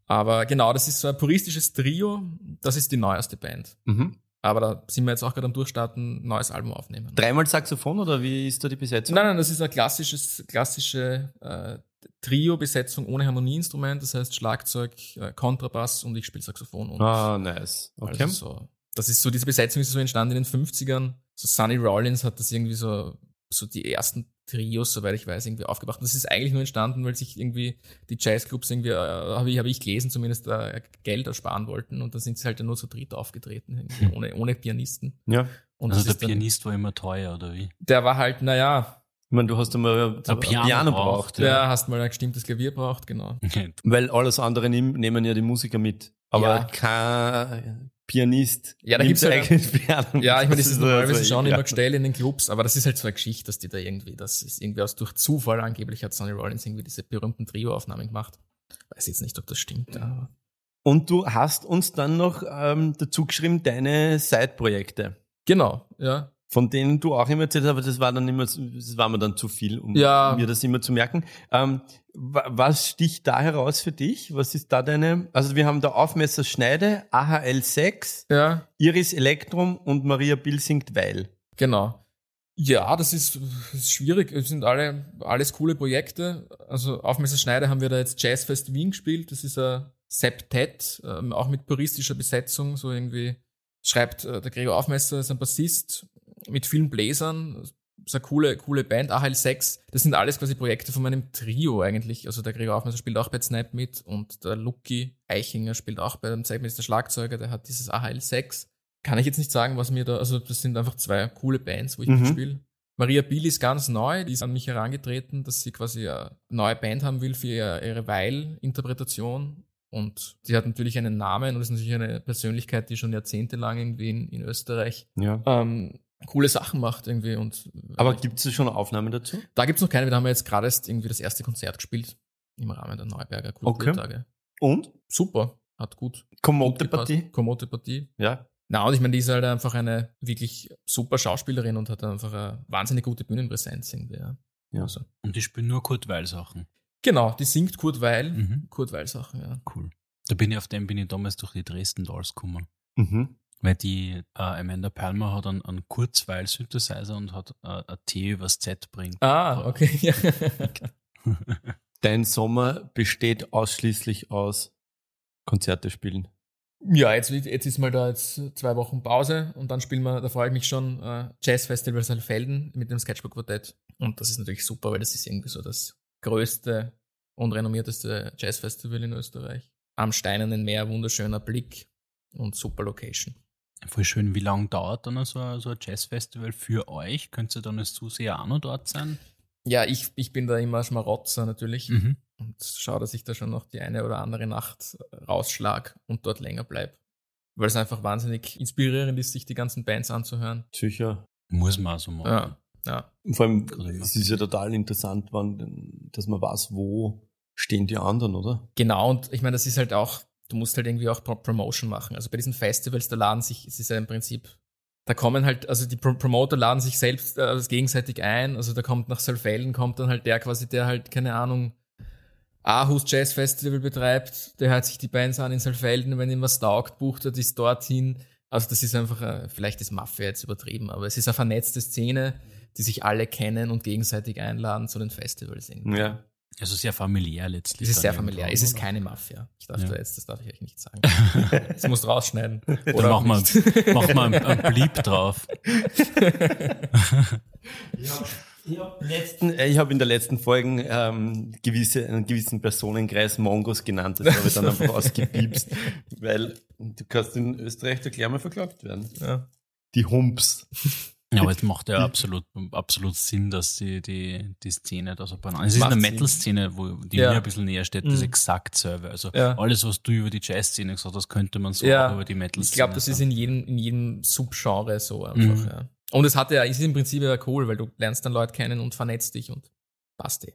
Aber genau, das ist so ein puristisches Trio, das ist die neueste Band. Mhm. Aber da sind wir jetzt auch gerade am Durchstarten, ein neues Album aufnehmen. Dreimal Saxophon oder wie ist da die Besetzung? Nein, nein, das ist eine klassisches, klassische äh, Trio-Besetzung ohne Harmonieinstrument, das heißt Schlagzeug, äh, Kontrabass und ich spiele Saxophon. Und ah, nice. Okay. Also so das ist so, diese Besetzung ist so entstanden in den 50ern. So Sonny Rollins hat das irgendwie so, so die ersten Trios, soweit ich weiß, irgendwie aufgebracht. Und das ist eigentlich nur entstanden, weil sich irgendwie die Jazzclubs irgendwie, äh, habe ich, hab ich gelesen, zumindest äh, Geld ersparen wollten. Und dann sind sie halt nur zu dritt aufgetreten, ohne, ohne Pianisten. Ja. Und also der Pianist war immer teuer, oder wie? Der war halt, naja, ich meine, du hast einmal ein Piano, Piano braucht. Ja. ja, hast mal ein gestimmtes Klavier braucht, genau. [LAUGHS] Weil alles andere nehmen ja die Musiker mit. Aber ja. kein Pianist. Ja, da gibt's Piano. [LAUGHS] Ja, ich meine, das ist normalerweise also, schon ja. immer gestellt in den Clubs, aber das ist halt so eine Geschichte, dass die da irgendwie, das ist irgendwie aus durch Zufall angeblich hat Sonny Rollins irgendwie diese berühmten Trio-Aufnahmen gemacht. Weiß jetzt nicht, ob das stimmt. Ja. Und du hast uns dann noch ähm, dazu geschrieben, deine Side-Projekte. Genau, ja von denen du auch immer erzählt hast, aber das war dann immer, das war mir dann zu viel, um ja. mir das immer zu merken. Ähm, was sticht da heraus für dich? Was ist da deine, also wir haben da Aufmesser Schneide, AHL 6, ja. Iris Elektrum und Maria Bill singt Weil. Genau. Ja, das ist, das ist schwierig. Es sind alle, alles coole Projekte. Also Aufmesser Schneide haben wir da jetzt Jazzfest Wien gespielt. Das ist ein Septett, ähm, auch mit puristischer Besetzung, so irgendwie schreibt äh, der Gregor Aufmesser, ist ein Bassist mit vielen Bläsern. Ist eine coole, coole Band, AHL6. Das sind alles quasi Projekte von meinem Trio eigentlich. Also der Gregor Aufmesser spielt auch bei Snap mit und der Lucky Eichinger spielt auch bei dem Zeitmeister Schlagzeuger, der hat dieses AHL6. Kann ich jetzt nicht sagen, was mir da, also das sind einfach zwei coole Bands, wo ich mhm. mitspiele. Maria Biel ist ganz neu, die ist an mich herangetreten, dass sie quasi eine neue Band haben will für ihre Weil-Interpretation. Und sie hat natürlich einen Namen und ist natürlich eine Persönlichkeit, die schon jahrzehntelang irgendwie in, in Österreich ja. ähm, coole Sachen macht irgendwie. Und, Aber gibt es schon Aufnahmen dazu? Da gibt es noch keine. Wir haben jetzt gerade erst irgendwie das erste Konzert gespielt im Rahmen der Neuberger Kulturtage. Okay. Und? Super, hat gut. Komote Partie? Komote Partie. Ja. Na, und ich meine, die ist halt einfach eine wirklich super Schauspielerin und hat einfach eine wahnsinnig gute Bühnenpräsenz irgendwie. Ja. ja. Also. Und die spielen nur Kurt Weil Sachen. Genau, die singt Kurt Weil. Mhm. Kurt Weil Sachen, ja. Cool. Da bin ich auf dem bin ich damals durch die Dresden Dolls gekommen. Mhm. Weil die äh, Amanda Palmer hat einen, einen Kurzweil-Synthesizer und hat äh, ein T übers Z bringt. Ah, okay. [LAUGHS] Dein Sommer besteht ausschließlich aus Konzerte spielen. Ja, jetzt, jetzt ist mal da jetzt zwei Wochen Pause und dann spielen wir, da freue ich mich schon, äh, Jazz Festival Saalfelden mit dem Sketchbook Quartett. Und das ist natürlich super, weil das ist irgendwie so das größte und renommierteste Jazz Festival in Österreich. Am Steinernen Meer, wunderschöner Blick und super Location. Voll schön. Wie lange dauert dann so ein, so ein Jazzfestival für euch? Könnt ihr dann als Zuseher auch noch dort sein? Ja, ich, ich bin da immer Schmarotzer natürlich mhm. und schaue, dass ich da schon noch die eine oder andere Nacht rausschlag und dort länger bleibe. Weil es einfach wahnsinnig inspirierend ist, sich die ganzen Bands anzuhören. Sicher. Muss man so machen. Ja, ja. vor allem, es ist ja total interessant, wann, dass man weiß, wo stehen die anderen, oder? Genau, und ich meine, das ist halt auch du musst halt irgendwie auch Promotion machen. Also bei diesen Festivals, da laden sich, es ist ja im Prinzip, da kommen halt, also die Pro Promoter laden sich selbst äh, gegenseitig ein. Also da kommt nach Saalfelden, kommt dann halt der quasi, der halt, keine Ahnung, Aarhus Jazz Festival betreibt, der hört sich die Bands an in Saalfelden, wenn ihm was taugt, bucht er das dorthin. Also das ist einfach, äh, vielleicht ist Mafia jetzt übertrieben, aber es ist eine vernetzte Szene, die sich alle kennen und gegenseitig einladen zu den Festivals. Irgendwie. Ja. Also sehr familiär letztlich. Es ist sehr familiär. Es ist keine Mafia. Ich darf ja. da jetzt, das darf ich euch nicht sagen. [LAUGHS] das musst du rausschneiden. Oder mach mal, [LAUGHS] mach mal einen, einen Blieb drauf. [LAUGHS] Ich habe äh, hab in der letzten Folge ähm, gewisse, einen gewissen Personenkreis Mongos genannt. Das habe ich dann einfach ausgepiepst, weil du kannst in Österreich da gleich mal verklagt werden. Ja. Die Humps. Ja, aber [LAUGHS] es macht ja absolut, absolut Sinn, dass die, die, die Szene da so beieinander Es ist eine Metal-Szene, wo die ja. mir ein bisschen näher steht, das mhm. exakt selber. Also ja. alles, was du über die Jazz-Szene gesagt hast, könnte man so ja. über die Metal-Szene. Ich glaube, das ist in jedem, in jedem Subgenre so einfach, mhm. ja. Und es hat ja, ist im Prinzip ja cool, weil du lernst dann Leute kennen und vernetzt dich und passt eh.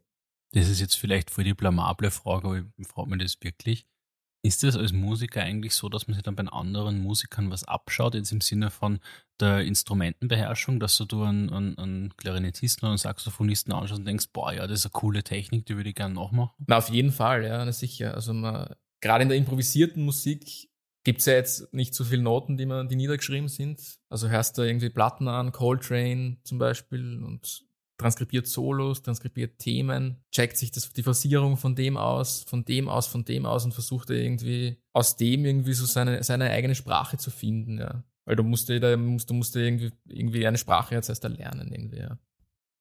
Das ist jetzt vielleicht voll die blamable Frage, aber ich frage mich das wirklich. Ist es als Musiker eigentlich so, dass man sich dann bei anderen Musikern was abschaut, jetzt im Sinne von der Instrumentenbeherrschung, dass du einen, einen, einen Klarinettisten oder einen Saxophonisten anschaust und denkst, boah, ja, das ist eine coole Technik, die würde ich gerne nachmachen? Na, auf jeden Fall, ja, sicher. Also man, gerade in der improvisierten Musik gibt es ja jetzt nicht so viele Noten, die, man, die niedergeschrieben sind. Also hörst du irgendwie Platten an, Coltrane zum Beispiel und transkribiert Solos, transkribiert Themen, checkt sich das, die Versierung von dem aus, von dem aus, von dem aus und versucht irgendwie aus dem irgendwie so seine, seine eigene Sprache zu finden, ja. Weil du musst dir, musst, du musst irgendwie, irgendwie eine Sprache jetzt erst erlernen, irgendwie, ja.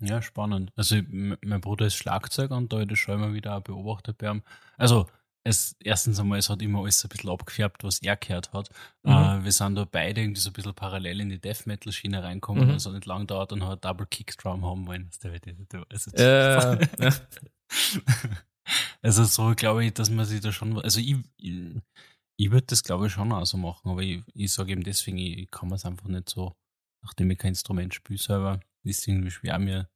Ja, spannend. Also mein Bruder ist Schlagzeuger und da habe ich schon immer wieder beobachtet bei ihm. Also es, erstens einmal, es hat immer alles ein bisschen abgefärbt, was er gehört hat. Mhm. Äh, wir sind da beide irgendwie so ein bisschen parallel in die Death Metal Schiene reinkommen, mhm. also nicht lang dauert und hat Double Kick Drum haben wollen. Also, äh, ja. [LAUGHS] also so glaube ich, dass man sich da schon, also ich, ich, ich würde das glaube ich schon auch so machen, aber ich, ich sage eben deswegen, ich, ich kann mir es einfach nicht so, nachdem ich kein Instrument spiele selber, ist es irgendwie schwer mir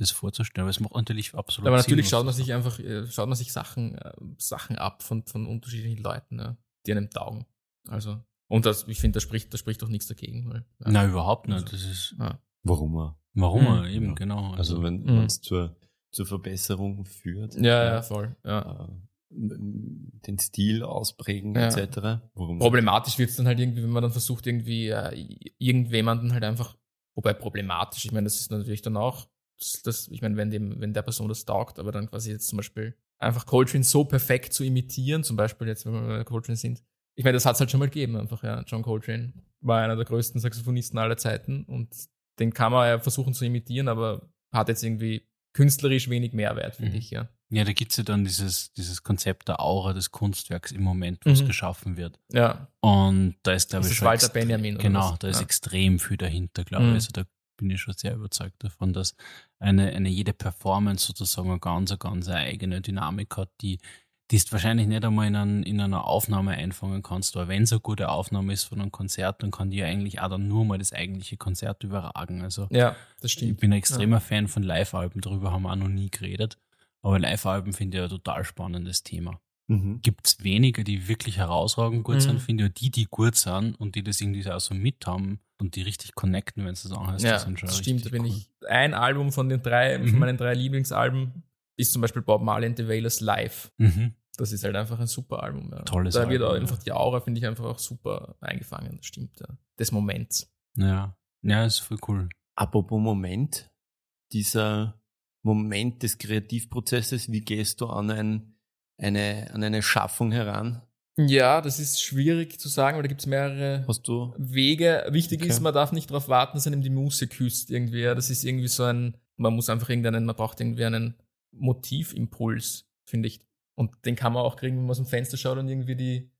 das vorzustellen. Aber es macht natürlich absolut Aber natürlich Sinn, schaut man sich einfach, äh, schaut man sich Sachen, äh, Sachen ab von, von unterschiedlichen Leuten, ja, die einem taugen. Also, und das, ich finde, da spricht, da spricht doch nichts dagegen. Weil, ja. Nein, überhaupt nicht. Also, das ist, ja. Warum er? Warum er, mhm. eben, ja. genau. Also, also wenn es zur, zur Verbesserung führt. Ja, ja, voll. Ja. Äh, den Stil ausprägen, ja. etc. Warum Problematisch wird es dann halt irgendwie, wenn man dann versucht, irgendwie äh, irgendjemanden halt einfach, wobei problematisch, ich meine, das ist natürlich dann auch das, ich meine, wenn, dem, wenn der Person das taugt, aber dann quasi jetzt zum Beispiel einfach Coltrane so perfekt zu imitieren, zum Beispiel jetzt, wenn wir bei Coltrane sind. Ich meine, das hat es halt schon mal gegeben, einfach, ja. John Coltrane war einer der größten Saxophonisten aller Zeiten und den kann man ja versuchen zu imitieren, aber hat jetzt irgendwie künstlerisch wenig Mehrwert, finde mhm. ich, ja. Ja, da gibt es ja dann dieses, dieses Konzept der Aura des Kunstwerks im Moment, wo es mhm. geschaffen wird. Ja. Und da ist, glaube ich, schon. Walter Benjamin. Genau, da ist ja. extrem viel dahinter, glaube ich. Mhm. Also da bin ich schon sehr überzeugt davon, dass eine, eine jede Performance sozusagen eine ganz, ganz eigene Dynamik hat, die, die ist wahrscheinlich nicht einmal in, ein, in einer Aufnahme einfangen kannst, aber wenn es eine gute Aufnahme ist von einem Konzert, dann kann die ja eigentlich auch dann nur mal das eigentliche Konzert überragen. Also ja, das stimmt. Ich bin ein extremer ja. Fan von Live-Alben, darüber haben wir auch noch nie geredet. Aber Live-Alben finde ich ein total spannendes Thema. Mhm. Gibt es wenige, die wirklich herausragend gut mhm. sind, finde ich, die, die gut sind und die das irgendwie auch so mit haben, und die richtig connecten, wenn es das anhörst. Ja, das, das stimmt. Da bin cool. ich ein Album von den drei, mhm. von meinen drei Lieblingsalben ist zum Beispiel Bob Marley and the Wailers Live. Mhm. Das ist halt einfach ein super Album. Ja. Tolles Da wird auch einfach die Aura, finde ich, einfach auch super eingefangen. Das stimmt, ja. Des Moments. Ja. Ja, ist voll cool. Apropos Moment, dieser Moment des Kreativprozesses, wie gehst du an, ein, eine, an eine Schaffung heran? Ja, das ist schwierig zu sagen, weil da gibt es mehrere Wege. Wichtig okay. ist, man darf nicht darauf warten, dass einem die Muse küsst irgendwie. Ja, das ist irgendwie so ein, man muss einfach irgendeinen, man braucht irgendwie einen Motivimpuls, finde ich. Und den kann man auch kriegen, wenn man aus dem Fenster schaut und irgendwie die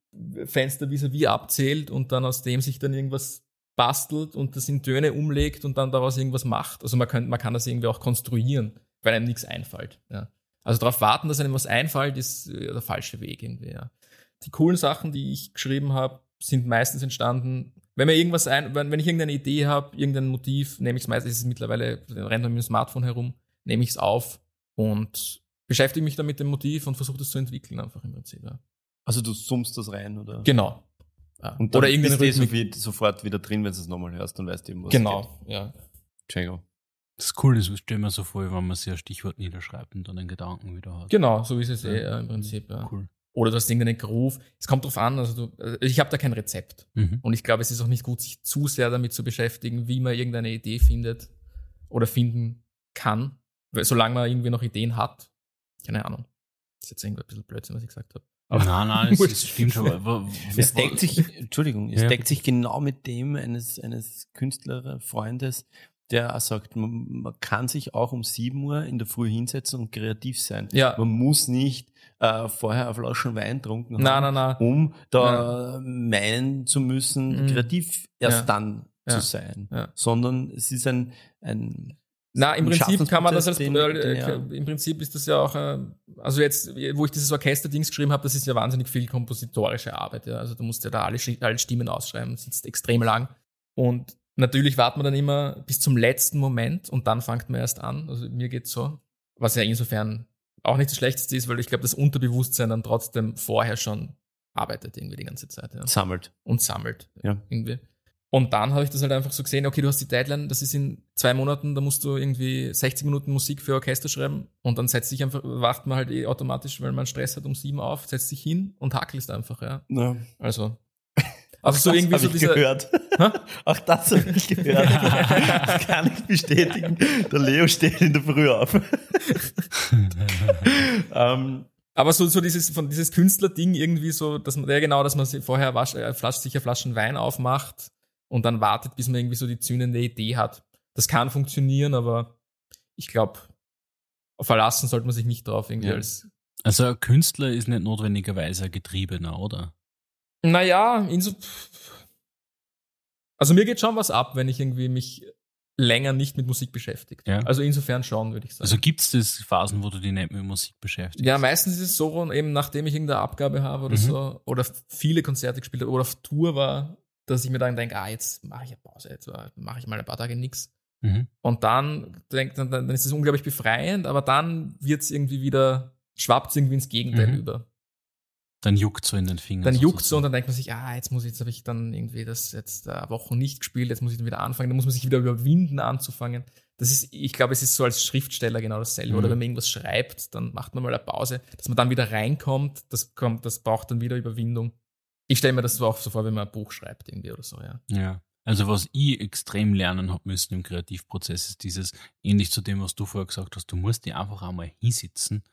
Fenster vis-à-vis -vis abzählt und dann aus dem sich dann irgendwas bastelt und das in Töne umlegt und dann daraus irgendwas macht. Also man, kann, man kann das irgendwie auch konstruieren, weil einem nichts einfällt. Ja. Also darauf warten, dass einem was einfällt, ist äh, der falsche Weg irgendwie. Ja die coolen Sachen, die ich geschrieben habe, sind meistens entstanden, wenn mir irgendwas ein, wenn, wenn ich irgendeine Idee habe, irgendein Motiv, nehme ich es meistens, ist es mittlerweile, rennt mit dem Smartphone herum, nehme ich es auf und beschäftige mich dann mit dem Motiv und versuche das zu entwickeln einfach im Prinzip. Ja. Also du summst das rein, oder? Genau. Ja. Und dann oder du sofort wieder drin, wenn du es nochmal hörst, dann weißt du eben, was Genau, ja. Django. Das ist cool, das stellen wir so vor, wenn man sich ein Stichwort niederschreibt und dann einen Gedanken wieder hat. Genau, so ist es eh ja, im Prinzip. Ja. Cool. Oder du hast irgendeinen Groove. Es kommt drauf an, also du, also ich habe da kein Rezept. Mhm. Und ich glaube, es ist auch nicht gut, sich zu sehr damit zu beschäftigen, wie man irgendeine Idee findet oder finden kann. Weil, solange man irgendwie noch Ideen hat. Keine Ahnung. Das ist jetzt irgendwie ein bisschen Blödsinn, was ich gesagt habe. Aber nein, nein, es, [LAUGHS] es stimmt schon. es deckt sich, Entschuldigung, es ja. deckt sich genau mit dem eines, eines Künstlerfreundes, der auch sagt, man, man, kann sich auch um 7 Uhr in der Früh hinsetzen und kreativ sein. Ja. Man muss nicht äh, vorher eine Flasche Wein trunken nein, haben, nein, nein. um da ja. meinen zu müssen, mhm. kreativ erst ja. dann ja. zu sein. Sondern es ist ein, ein na, im Prinzip kann man das als, den, äh, den, ja. im Prinzip ist das ja auch, äh, also jetzt, wo ich dieses Orchesterdings geschrieben habe, das ist ja wahnsinnig viel kompositorische Arbeit, ja. Also du musst ja da alle, alle Stimmen ausschreiben, sitzt extrem lang. Und natürlich wartet man dann immer bis zum letzten Moment und dann fängt man erst an. Also mir geht's so. Was ja insofern auch nicht das Schlechteste ist, weil ich glaube, das Unterbewusstsein dann trotzdem vorher schon arbeitet irgendwie die ganze Zeit. Ja. Sammelt. Und sammelt. Ja. Irgendwie. Und dann habe ich das halt einfach so gesehen, okay, du hast die Deadline, das ist in zwei Monaten, da musst du irgendwie 60 Minuten Musik für Orchester schreiben und dann setzt sich einfach, wacht man halt eh automatisch, weil man Stress hat um sieben auf, setzt sich hin und hackelst einfach, ja. ja. Also. Also so irgendwie so dieser, gehört. Auch das habe ich gehört. das kann ich bestätigen. Der Leo steht in der Früh auf. um, [LAUGHS] ähm, aber so, so dieses, von dieses Künstlerding irgendwie so, dass man, ja genau, dass man vorher wasch, äh, Flasch, sicher Flaschen Wein aufmacht und dann wartet, bis man irgendwie so die zündende Idee hat. Das kann funktionieren, aber ich glaube, verlassen sollte man sich nicht drauf irgendwie ja. als. Also ein Künstler ist nicht notwendigerweise ein Getriebener, oder? Naja, inso also mir geht schon was ab, wenn ich irgendwie mich länger nicht mit Musik beschäftigt. Ja. Also insofern schon, würde ich sagen. Also gibt es das Phasen, wo du dich nicht mit Musik beschäftigst? Ja, meistens ist es so, eben nachdem ich irgendeine Abgabe habe oder mhm. so, oder viele Konzerte gespielt habe oder auf Tour war, dass ich mir dann denke, ah, jetzt mache ich eine Pause, jetzt mache ich mal ein paar Tage nichts. Mhm. Und dann, denk, dann, dann ist es unglaublich befreiend, aber dann wird es irgendwie wieder, schwappt es irgendwie ins Gegenteil mhm. über. Dann juckt so in den Fingern. Dann juckt so und dann denkt man sich, ah, jetzt muss ich, jetzt habe ich dann irgendwie das jetzt äh, Wochen nicht gespielt, jetzt muss ich dann wieder anfangen, dann muss man sich wieder überwinden anzufangen. Das ist, ich glaube, es ist so als Schriftsteller genau dasselbe. Mhm. Oder wenn man irgendwas schreibt, dann macht man mal eine Pause, dass man dann wieder reinkommt, das kommt, das braucht dann wieder Überwindung. Ich stelle mir das so auch so vor, wenn man ein Buch schreibt irgendwie oder so, ja. Ja. Also was ich extrem lernen habe müssen im Kreativprozess ist dieses, ähnlich zu dem, was du vorher gesagt hast, du musst dir einfach einmal hinsitzen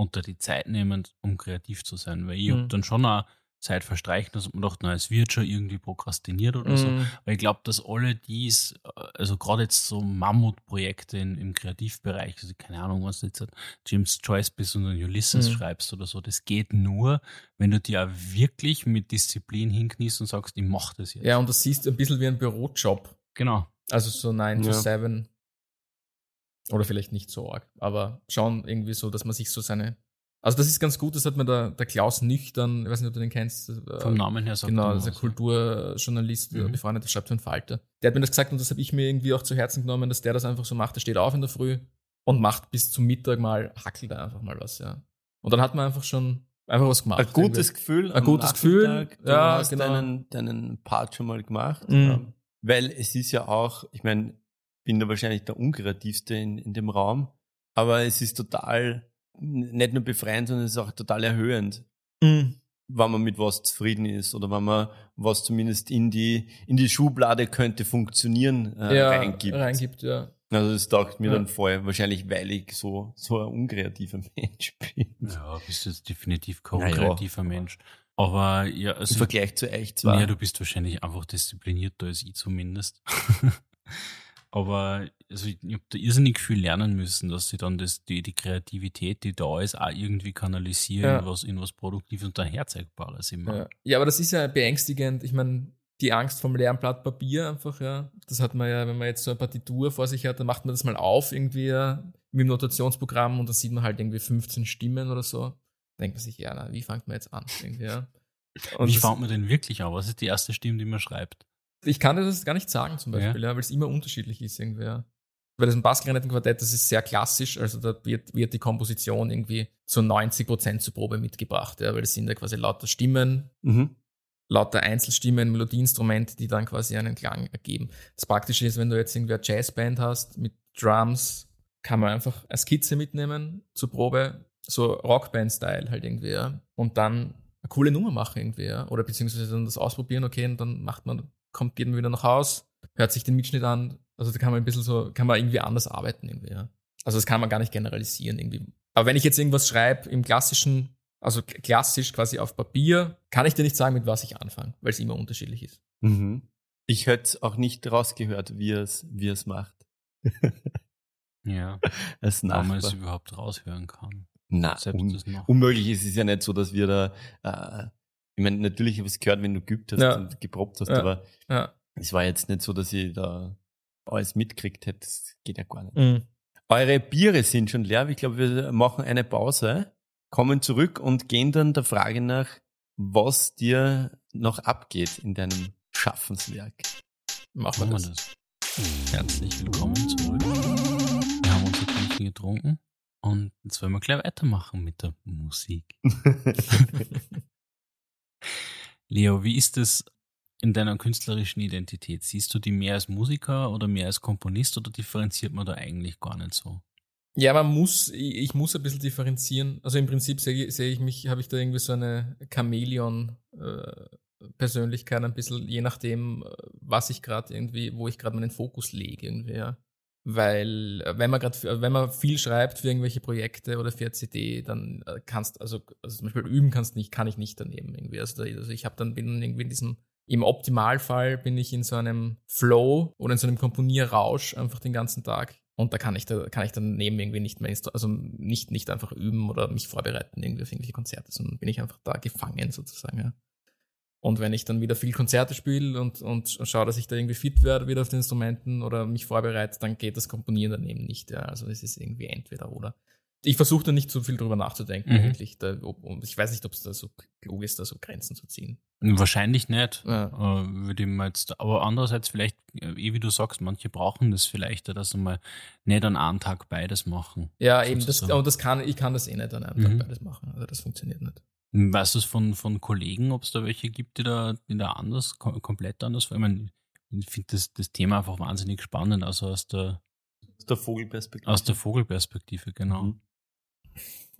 unter die Zeit nehmen, um kreativ zu sein. Weil ich mhm. habe dann schon auch Zeit verstreichen dass man dachte, na, es wird schon irgendwie prokrastiniert oder mhm. so. Weil ich glaube, dass alle dies, also gerade jetzt so Mammutprojekte in, im Kreativbereich, also keine Ahnung, was du jetzt James Joyce bist und Ulysses mhm. schreibst oder so, das geht nur, wenn du dir auch wirklich mit Disziplin hinkniest und sagst, ich mach das jetzt. Ja, und das siehst du ein bisschen wie ein Bürojob. Genau. Also so 9 ja. to 7 oder vielleicht nicht so arg, aber schon irgendwie so, dass man sich so seine. Also das ist ganz gut, das hat mir der, der Klaus Nüchtern, ich weiß nicht, ob du den kennst. Äh, Vom Namen her sagt Genau, das ist ein Kulturjournalist, mhm. befreundet, der schreibt für einen Falter. Der hat mir das gesagt und das habe ich mir irgendwie auch zu Herzen genommen, dass der das einfach so macht. Der steht auf in der Früh und macht bis zum Mittag mal, hackelt einfach mal was, ja. Und dann hat man einfach schon einfach was gemacht. Ein gutes irgendwie. Gefühl. Ein gutes Gefühl. Du ja, hast genau. deinen, deinen Part schon mal gemacht. Mhm. Weil es ist ja auch, ich meine, bin da wahrscheinlich der Unkreativste in, in dem Raum. Aber es ist total, nicht nur befreiend, sondern es ist auch total erhöhend. Mhm. Wenn man mit was zufrieden ist oder wenn man was zumindest in die, in die Schublade könnte funktionieren, äh, ja, reingibt. reingibt. ja. Also das taugt mir ja. dann voll, wahrscheinlich weil ich so, so ein unkreativer [LAUGHS] Mensch bin. Ja, bist jetzt definitiv kein unkreativer ja. Mensch. Aber ja, also. Im Vergleich zu echt zwar. Ja, du bist wahrscheinlich einfach disziplinierter als ich zumindest. [LAUGHS] Aber also ich, ich habe da irrsinnig viel lernen müssen, dass sie dann das, die, die Kreativität, die da ist, auch irgendwie kanalisieren ja. in, was, in was Produktives und Daherzeigbares immer. Ja. ja, aber das ist ja beängstigend. Ich meine, die Angst vom leeren Blatt Papier einfach, ja. Das hat man ja, wenn man jetzt so eine Partitur vor sich hat, dann macht man das mal auf irgendwie ja, mit dem Notationsprogramm und dann sieht man halt irgendwie 15 Stimmen oder so. denkt man sich, ja, na, wie fängt man jetzt an? Irgendwie, ja. Und wie fängt man denn wirklich an? Was ist die erste Stimme, die man schreibt? Ich kann das gar nicht sagen zum Beispiel, ja. ja weil es immer unterschiedlich ist irgendwie. Ja. Bei diesem Bassklarinettenquartett, das ist sehr klassisch, also da wird, wird die Komposition irgendwie zu 90 Prozent zur Probe mitgebracht, ja, weil das sind ja quasi lauter Stimmen, mhm. lauter Einzelstimmen, Melodieinstrumente, die dann quasi einen Klang ergeben. Das Praktische ist, wenn du jetzt irgendwie eine Jazzband hast mit Drums, kann man einfach eine Skizze mitnehmen zur Probe, so Rockband-Style halt irgendwie, ja, und dann eine coole Nummer machen irgendwie, ja, oder beziehungsweise dann das ausprobieren, okay, und dann macht man kommt, geht man wieder nach Haus, hört sich den Mitschnitt an. Also da kann man ein bisschen so, kann man irgendwie anders arbeiten irgendwie, ja. Also das kann man gar nicht generalisieren irgendwie. Aber wenn ich jetzt irgendwas schreibe im klassischen, also klassisch quasi auf Papier, kann ich dir nicht sagen, mit was ich anfange, weil es immer unterschiedlich ist. Mhm. Ich hätte auch nicht rausgehört, wie es, wie es macht. [LAUGHS] ja. Als Nachbar. Ob man es überhaupt raushören kann. Na, un unmöglich ist es ja nicht so, dass wir da äh, ich meine, natürlich habe ich es gehört, wenn du geübt hast ja. und geprobt hast, ja. aber ja. es war jetzt nicht so, dass ich da alles mitkriegt hätte. Das geht ja gar nicht. Mhm. Eure Biere sind schon leer. Ich glaube, wir machen eine Pause, kommen zurück und gehen dann der Frage nach, was dir noch abgeht in deinem Schaffenswerk. Machen wir das. das. Herzlich willkommen zurück. Wir haben unsere Trinken getrunken und jetzt wollen wir gleich weitermachen mit der Musik. [LAUGHS] [LAUGHS] Leo, wie ist es in deiner künstlerischen Identität? Siehst du die mehr als Musiker oder mehr als Komponist oder differenziert man da eigentlich gar nicht so? Ja, man muss, ich muss ein bisschen differenzieren. Also im Prinzip sehe, sehe ich mich, habe ich da irgendwie so eine Chamäleon-Persönlichkeit, äh, ein bisschen, je nachdem, äh, was ich gerade irgendwie, wo ich gerade meinen Fokus lege, irgendwie, ja. Weil äh, wenn man gerade, wenn man viel schreibt für irgendwelche Projekte oder für CD, dann äh, kannst also, also zum Beispiel üben kannst nicht, kann ich nicht daneben irgendwie. Also, also ich habe dann bin irgendwie in diesem Im Optimalfall bin ich in so einem Flow oder in so einem Komponierrausch einfach den ganzen Tag. Und da kann ich da kann ich dann neben irgendwie nicht mehr, also nicht, nicht einfach üben oder mich vorbereiten irgendwie auf irgendwelche Konzerte, sondern bin ich einfach da gefangen sozusagen. Ja. Und wenn ich dann wieder viel Konzerte spiele und, und schaue, dass ich da irgendwie fit werde wieder auf den Instrumenten oder mich vorbereite, dann geht das Komponieren daneben nicht. Ja. Also es ist irgendwie entweder oder. Ich versuche da nicht so viel drüber nachzudenken, mhm. wirklich. Da, ob, und ich weiß nicht, ob es da so klug ist, da so Grenzen zu ziehen. Wahrscheinlich nicht, ja. äh, würde ich mal jetzt, aber andererseits vielleicht, äh, eh wie du sagst, manche brauchen das vielleicht, dass sie mal nicht an einem Tag beides machen. Ja, eben, das, und das kann, ich kann das eh nicht an einem mhm. Tag beides machen. Also das funktioniert nicht. Weißt du es von, von Kollegen, ob es da welche gibt, die da, die da anders, komplett anders, ich meine, ich finde das, das Thema einfach wahnsinnig spannend, also aus der, aus der Vogelperspektive. Aus der Vogelperspektive, genau. Mhm.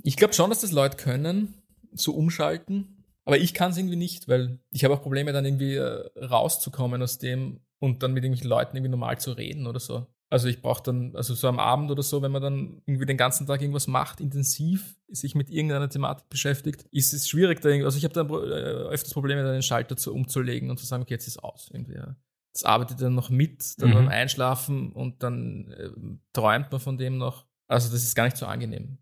Ich glaube schon, dass das Leute können, so umschalten, aber ich kann es irgendwie nicht, weil ich habe auch Probleme, dann irgendwie äh, rauszukommen aus dem und dann mit irgendwelchen Leuten irgendwie normal zu reden oder so. Also ich brauche dann, also so am Abend oder so, wenn man dann irgendwie den ganzen Tag irgendwas macht, intensiv sich mit irgendeiner Thematik beschäftigt, ist es schwierig da irgendwie, also ich habe dann äh, öfters Probleme, dann den Schalter zu umzulegen und zu sagen, okay, jetzt ist aus irgendwie. Ja. Das arbeitet dann noch mit, dann mhm. beim Einschlafen und dann äh, träumt man von dem noch. Also das ist gar nicht so angenehm,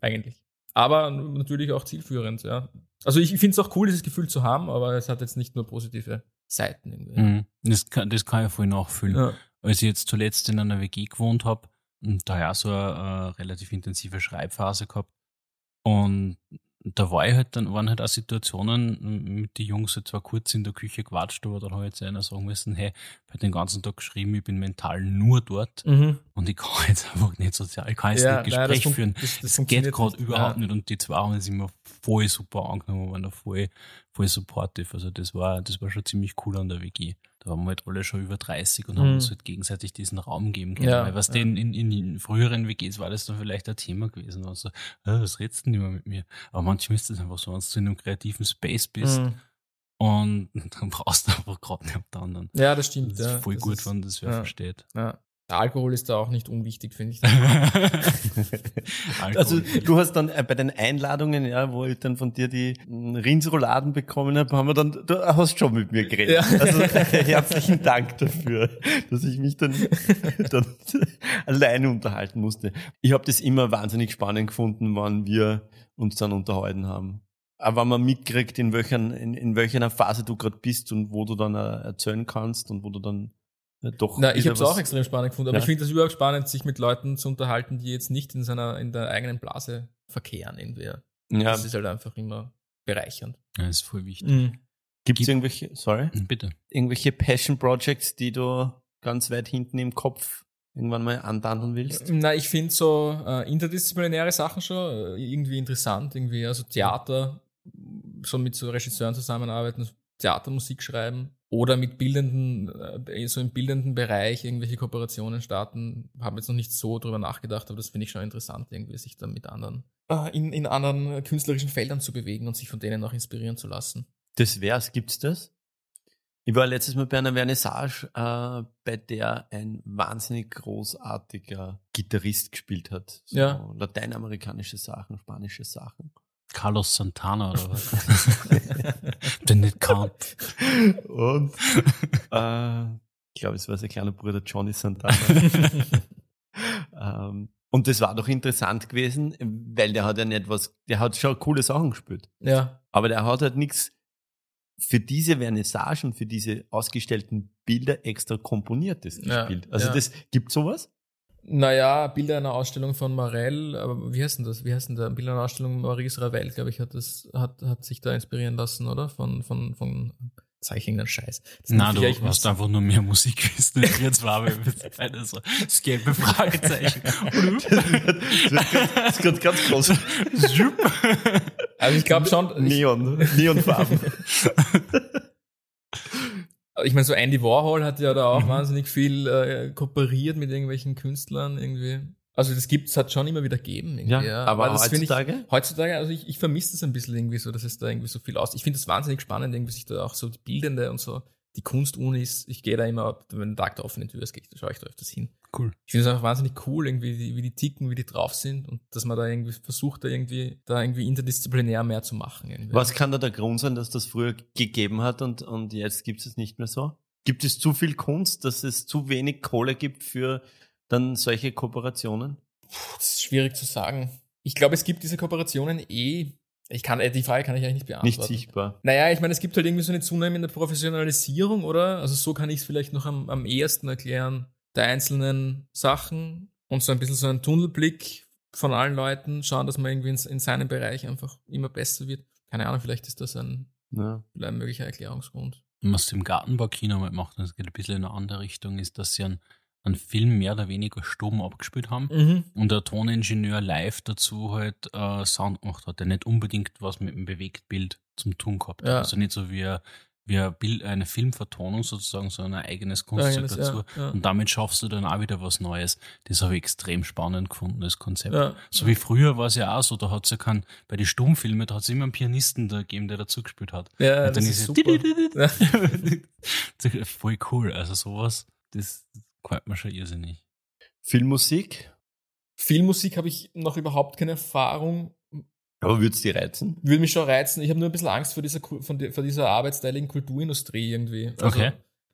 eigentlich. Aber natürlich auch zielführend, ja. Also ich finde es auch cool, dieses Gefühl zu haben, aber es hat jetzt nicht nur positive Seiten. Irgendwie. Mhm. Das, kann, das kann ich voll nachfühlen. Ja als ich jetzt zuletzt in einer WG gewohnt habe und daher so eine, eine relativ intensive Schreibphase gehabt. Und da war ich halt dann, waren halt auch Situationen mit den Jungs halt zwar kurz in der Küche gewatscht, aber dann habe ich jetzt einer sagen müssen, hey, ich habe den ganzen Tag geschrieben, ich bin mental nur dort mhm. und ich kann jetzt einfach nicht sozial, ich kann jetzt ja, nicht Gespräch nein, führen. Das, das, das geht gerade überhaupt ja. nicht und die zwei haben es immer voll super angenommen, waren da voll, voll supportive. Also das war, das war schon ziemlich cool an der WG da waren wir halt alle schon über 30 und mhm. haben uns halt gegenseitig diesen Raum geben können. Ja, Weil was ja. denn in, in, in früheren WGs war das dann vielleicht ein Thema gewesen. Also, äh, was redest du denn immer mit mir? Aber manchmal ist das einfach so, wenn du in einem kreativen Space bist mhm. und [LAUGHS] dann brauchst du einfach gerade nicht auf den anderen. Ja, das stimmt. Das ist voll das gut, ist, wenn das wer ja, versteht. Ja. Der Alkohol ist da auch nicht unwichtig, finde ich. [LAUGHS] also du hast dann äh, bei den Einladungen, ja, wo ich dann von dir die hm, Rindsrouladen bekommen habe, haben wir dann, du hast schon mit mir geredet. Ja. Also [LAUGHS] herzlichen Dank dafür, dass ich mich dann, [LAUGHS] dann alleine unterhalten musste. Ich habe das immer wahnsinnig spannend gefunden, wann wir uns dann unterhalten haben. Aber wenn man mitkriegt, in welcher, in, in welcher Phase du gerade bist und wo du dann äh, erzählen kannst und wo du dann doch. Na, ich habe es auch extrem spannend gefunden, aber ja. ich finde es überhaupt spannend, sich mit Leuten zu unterhalten, die jetzt nicht in seiner, in der eigenen Blase verkehren irgendwie. Ja. Das ist halt einfach immer bereichernd. Ja, das ist voll wichtig. Mhm. Gibt es irgendwelche, sorry? Hm, bitte. Irgendwelche Passion Projects, die du ganz weit hinten im Kopf irgendwann mal andandeln willst? Na, ich finde so äh, interdisziplinäre Sachen schon äh, irgendwie interessant, irgendwie, also Theater, so mit so Regisseuren zusammenarbeiten, Theatermusik schreiben oder mit bildenden, äh, so im bildenden Bereich irgendwelche Kooperationen starten. Habe jetzt noch nicht so drüber nachgedacht, aber das finde ich schon interessant, irgendwie sich dann mit anderen äh, in, in anderen künstlerischen Feldern zu bewegen und sich von denen auch inspirieren zu lassen. Das wär's, gibt's das? Ich war letztes Mal bei einer Vernissage, äh, bei der ein wahnsinnig großartiger Gitarrist gespielt hat. So ja. lateinamerikanische Sachen, spanische Sachen. Carlos Santana oder was? [LAUGHS] Nicht Camp. Und äh, ich glaube, es war sein kleiner Bruder Johnny Santana. [LAUGHS] ähm, und das war doch interessant gewesen, weil der hat ja nicht was, der hat schon coole Sachen gespielt. Ja. Aber der hat halt nichts für diese Vernissagen, für diese ausgestellten Bilder extra komponiertes ja, gespielt. Also ja. das gibt sowas? Naja, Bilder einer Ausstellung von Morel, aber wie heißt denn das? Wie heißt denn der? Bilder einer Ausstellung Maurice Ravel, glaube ich, hat das, hat, hat sich da inspirieren lassen, oder? Von, von, von Zeichen Scheiß. Das Na, du hast einfach nur mehr Musik wissen. Jetzt war wir eine so das gelbe Fragezeichen. das geht ganz groß. Also ich glaube schon. Neon, Neonfarben [LAUGHS] ich meine, so Andy Warhol hat ja da auch mhm. wahnsinnig viel äh, kooperiert mit irgendwelchen Künstlern irgendwie. Also das gibt's hat schon immer wieder gegeben. Ja, ja, aber, aber heutzutage? Ich, heutzutage, also ich, ich vermisse das ein bisschen irgendwie so, dass es da irgendwie so viel aus. Ich finde es wahnsinnig spannend, irgendwie sich da auch so die Bildende und so die Kunstunis, ich gehe da immer, wenn der Tag der offenen Tür ist, gehe ich, da schaue ich da öfters hin. Cool. Ich finde es einfach wahnsinnig cool, irgendwie, wie, wie die ticken, wie die drauf sind und dass man da irgendwie versucht, da irgendwie, da irgendwie interdisziplinär mehr zu machen. Irgendwie. Was kann da der Grund sein, dass das früher gegeben hat und, und jetzt gibt es nicht mehr so? Gibt es zu viel Kunst, dass es zu wenig Kohle gibt für dann solche Kooperationen? Das ist schwierig zu sagen. Ich glaube, es gibt diese Kooperationen eh. Ich kann, äh, die Frage kann ich eigentlich nicht beantworten. Nicht sichtbar. Naja, ich meine, es gibt halt irgendwie so eine zunehmende Professionalisierung, oder? Also so kann ich es vielleicht noch am, am ehesten erklären, der einzelnen Sachen und so ein bisschen so ein Tunnelblick von allen Leuten, schauen, dass man irgendwie in, in seinem Bereich einfach immer besser wird. Keine Ahnung, vielleicht ist das ein, Ja. ein möglicher Erklärungsgrund. Was sie im Gartenbaukino mal macht, das geht ein bisschen in eine andere Richtung, ist, dass sie einen, einen Film mehr oder weniger stumm abgespielt haben Mhm. und der Toningenieur live dazu halt äh, Sound gemacht hat, der nicht unbedingt was mit dem Bewegtbild zum tun gehabt hat. Ja. Also nicht so wie, ein- wie Bild, eine Filmvertonung sozusagen, sondern ein eigenes Kunstwerk Eigenes, ja, dazu. ja. Und damit schaffst du dann auch wieder was Neues. Das habe ich extrem spannend gefunden, das Konzept. Ja. So wie früher war es ja auch so, da hat es ja keinen, bei den Stummfilmen, da hat es immer einen Pianisten da gegeben, der dazu gespielt hat. Ja, Und dann das ist ist es super. [LAUGHS] Ja. [LAUGHS] voll cool. Also sowas, das gefällt mir schon irrsinnig. Filmmusik? Filmmusik habe ich noch überhaupt keine Erfahrung. Aber würd's die reizen? Würde mich schon reizen. Ich habe nur ein bisschen Angst vor dieser, vor dieser arbeitsteiligen Kulturindustrie irgendwie. Also, Okay.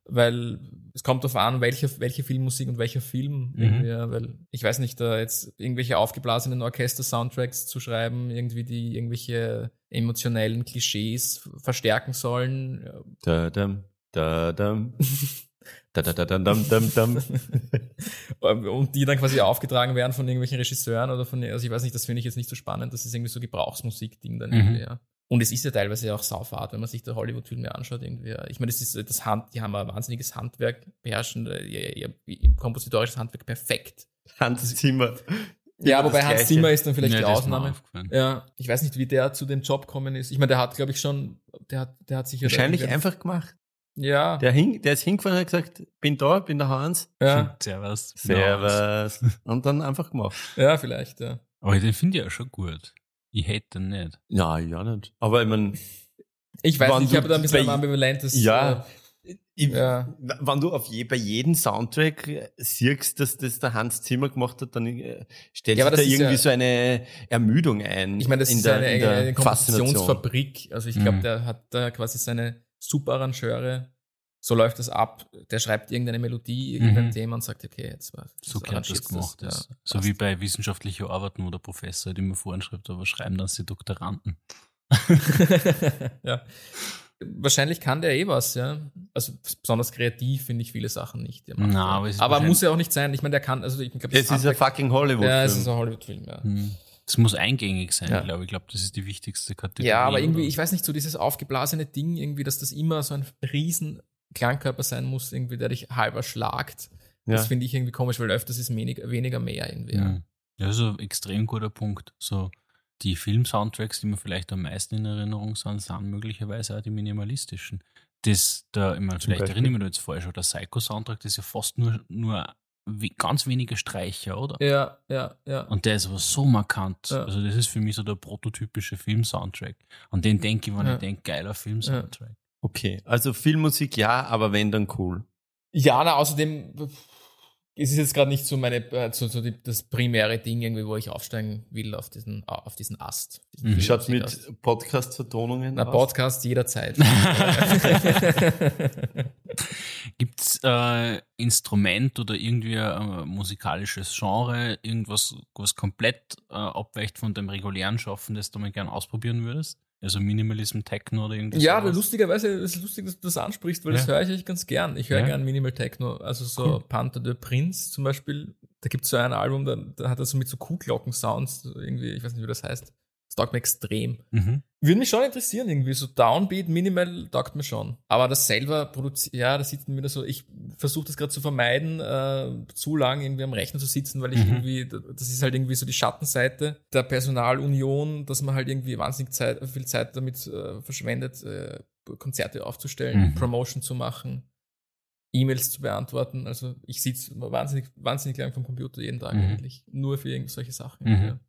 Weil es kommt darauf an, welche, welche Filmmusik und welcher Film. Mhm. Ja, weil ich weiß nicht, da jetzt irgendwelche aufgeblasenen Orchester-Soundtracks zu schreiben, irgendwie die irgendwelche emotionellen Klischees verstärken sollen. Da, dam, da, dam. [LAUGHS] Da, da, da, dam, dam, dam, dam. [LAUGHS] und die dann quasi aufgetragen werden von irgendwelchen Regisseuren oder von, also ich weiß nicht, das finde ich jetzt nicht so spannend, das ist irgendwie so Gebrauchsmusik-Ding dann Mhm. irgendwie, ja. Und es ist ja teilweise auch saufahrt, wenn man sich da Hollywood-Filme anschaut, irgendwie. Ich meine, das ist äh, das Hand, die haben ein wahnsinniges Handwerk, beherrschen äh, ihr, ihr, ihr kompositorisches Handwerk perfekt. Hans Zimmer. Ja, wobei Hans Gleiche. Zimmer ist dann vielleicht Ja, die Ausnahme. Ja, ich weiß nicht, wie der zu dem Job gekommen ist. Ich meine, der hat, glaube ich, schon, der hat, der hat sich Wahrscheinlich einfach gemacht. Ja, Der, hing, der ist hingefahren und hat gesagt, bin da, bin der Hans. ja, Servus. Servus. [LAUGHS] Und dann einfach gemacht. ja, vielleicht, ja. Aber den finde ich auch schon gut. Ich hate den nicht. Ja, ja nicht. Aber ich meine, Ich weiß nicht, ich habe da ein bisschen ambivalentes. ja, ich, Ja. wenn du auf je, bei jedem Soundtrack äh, siehst, dass das der Hans Zimmer gemacht hat, dann äh, stellt Ja, sich da irgendwie ja- so eine Ermüdung ein. Ich meine, das in ist der, eine, eine. Kompositionsfabrik. Also ich glaube, Mhm. der hat da quasi seine Superarrangeure. So läuft das ab. Der schreibt irgendeine Melodie, irgendein Mhm. Thema und sagt, okay, jetzt war So gehört das gemacht Ja, ist. so passt. wie bei wissenschaftlichen Arbeiten, wo der Professor halt immer voranschreibt, aber schreiben dann die Doktoranden. [LAUGHS] ja. Wahrscheinlich kann der eh was, ja. Also besonders kreativ finde ich viele Sachen nicht. Na, ja. aber aber muss ja auch nicht sein. Ich meine, der kann, also ich glaube, Es ist ein fucking Hollywood-Film. ja, es ist ein Hollywood-Film, ja. Hm. Es muss eingängig sein, Ja. glaube ich. Ich glaube, das ist die wichtigste Kategorie. Ja, aber irgendwie, oder? ich weiß nicht, so dieses aufgeblasene Ding, irgendwie, dass das immer so ein riesen Klangkörper sein muss, irgendwie, der dich halb erschlagt. Ja. Das finde ich irgendwie komisch, weil öfters ist weniger, weniger mehr irgendwie. Ja. Hm. Ja, das ist ein extrem guter Punkt. So, die Film-Soundtracks, die mir vielleicht am meisten in Erinnerung sind, sind möglicherweise auch die minimalistischen. Das, da, ich meine, vielleicht Beispiel? erinnere ich mich da jetzt falsch, aber der Psycho-Soundtrack, das ist ja fast nur, nur we ganz wenige Streicher, oder? Ja, ja, ja. Und der ist aber so markant. Ja. Also, das ist für mich so der prototypische Film-Soundtrack. An den denke ich, wenn Ja. ich denke, geiler Film-Soundtrack. Okay, also Filmmusik ja, aber wenn dann cool. Ja, na, außerdem es ist jetzt gerade nicht so meine, äh, so, so die, das primäre Ding irgendwie, wo ich aufsteigen will auf diesen, auf diesen Ast. Diesen Mhm. Wie Filmmusikast. mit Podcast-Vertonungen Na, aus? Podcast jederzeit. [LAUGHS] [LAUGHS] [LAUGHS] Gibt es äh, Instrument oder irgendwie ein äh, musikalisches Genre, irgendwas, was komplett äh, abweicht von dem regulären Schaffen, das du mal gern ausprobieren würdest? Also Minimalism, Techno oder irgendwas? ja, aber sowas? lustigerweise es ist lustig, dass du das ansprichst, weil das Ja. höre ich eigentlich ganz gern. Ich höre Ja. gern Minimal Techno, also so Cool. Panther de Prince zum Beispiel. Da gibt es so ein Album, da, da hat er so mit so Kuhglocken-Sounds irgendwie, ich weiß nicht, wie das heißt. Taugt mir extrem. Mhm. Würde mich schon interessieren, irgendwie. So Downbeat, Minimal taugt mir schon. Aber das selber produziert, ja, das sieht man wieder so. Ich versuche das gerade zu vermeiden, äh, zu lang irgendwie am Rechner zu sitzen, weil ich Mhm. irgendwie, das ist halt irgendwie so die Schattenseite der Personalunion, dass man halt irgendwie wahnsinnig Zeit, viel Zeit damit äh, verschwendet, äh, Konzerte aufzustellen, Mhm. Promotion zu machen. E-Mails zu beantworten. Also ich sitze wahnsinnig, wahnsinnig lang vom Computer jeden Tag Mhm. eigentlich. Nur für irgend solche Sachen. Mhm. Ja.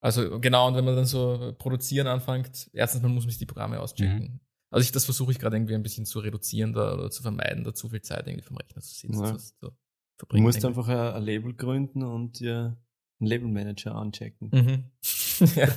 Also genau, und wenn man dann so produzieren anfängt, erstens, man muss sich die Programme auschecken. Also ich, das versuche ich gerade irgendwie ein bisschen zu reduzieren da, oder zu vermeiden, da zu viel Zeit irgendwie vom Rechner zu sitzen. Ja. Zu, du musst einfach ein, ein, Label gründen und dir einen Labelmanager anchecken. Mhm. Ja.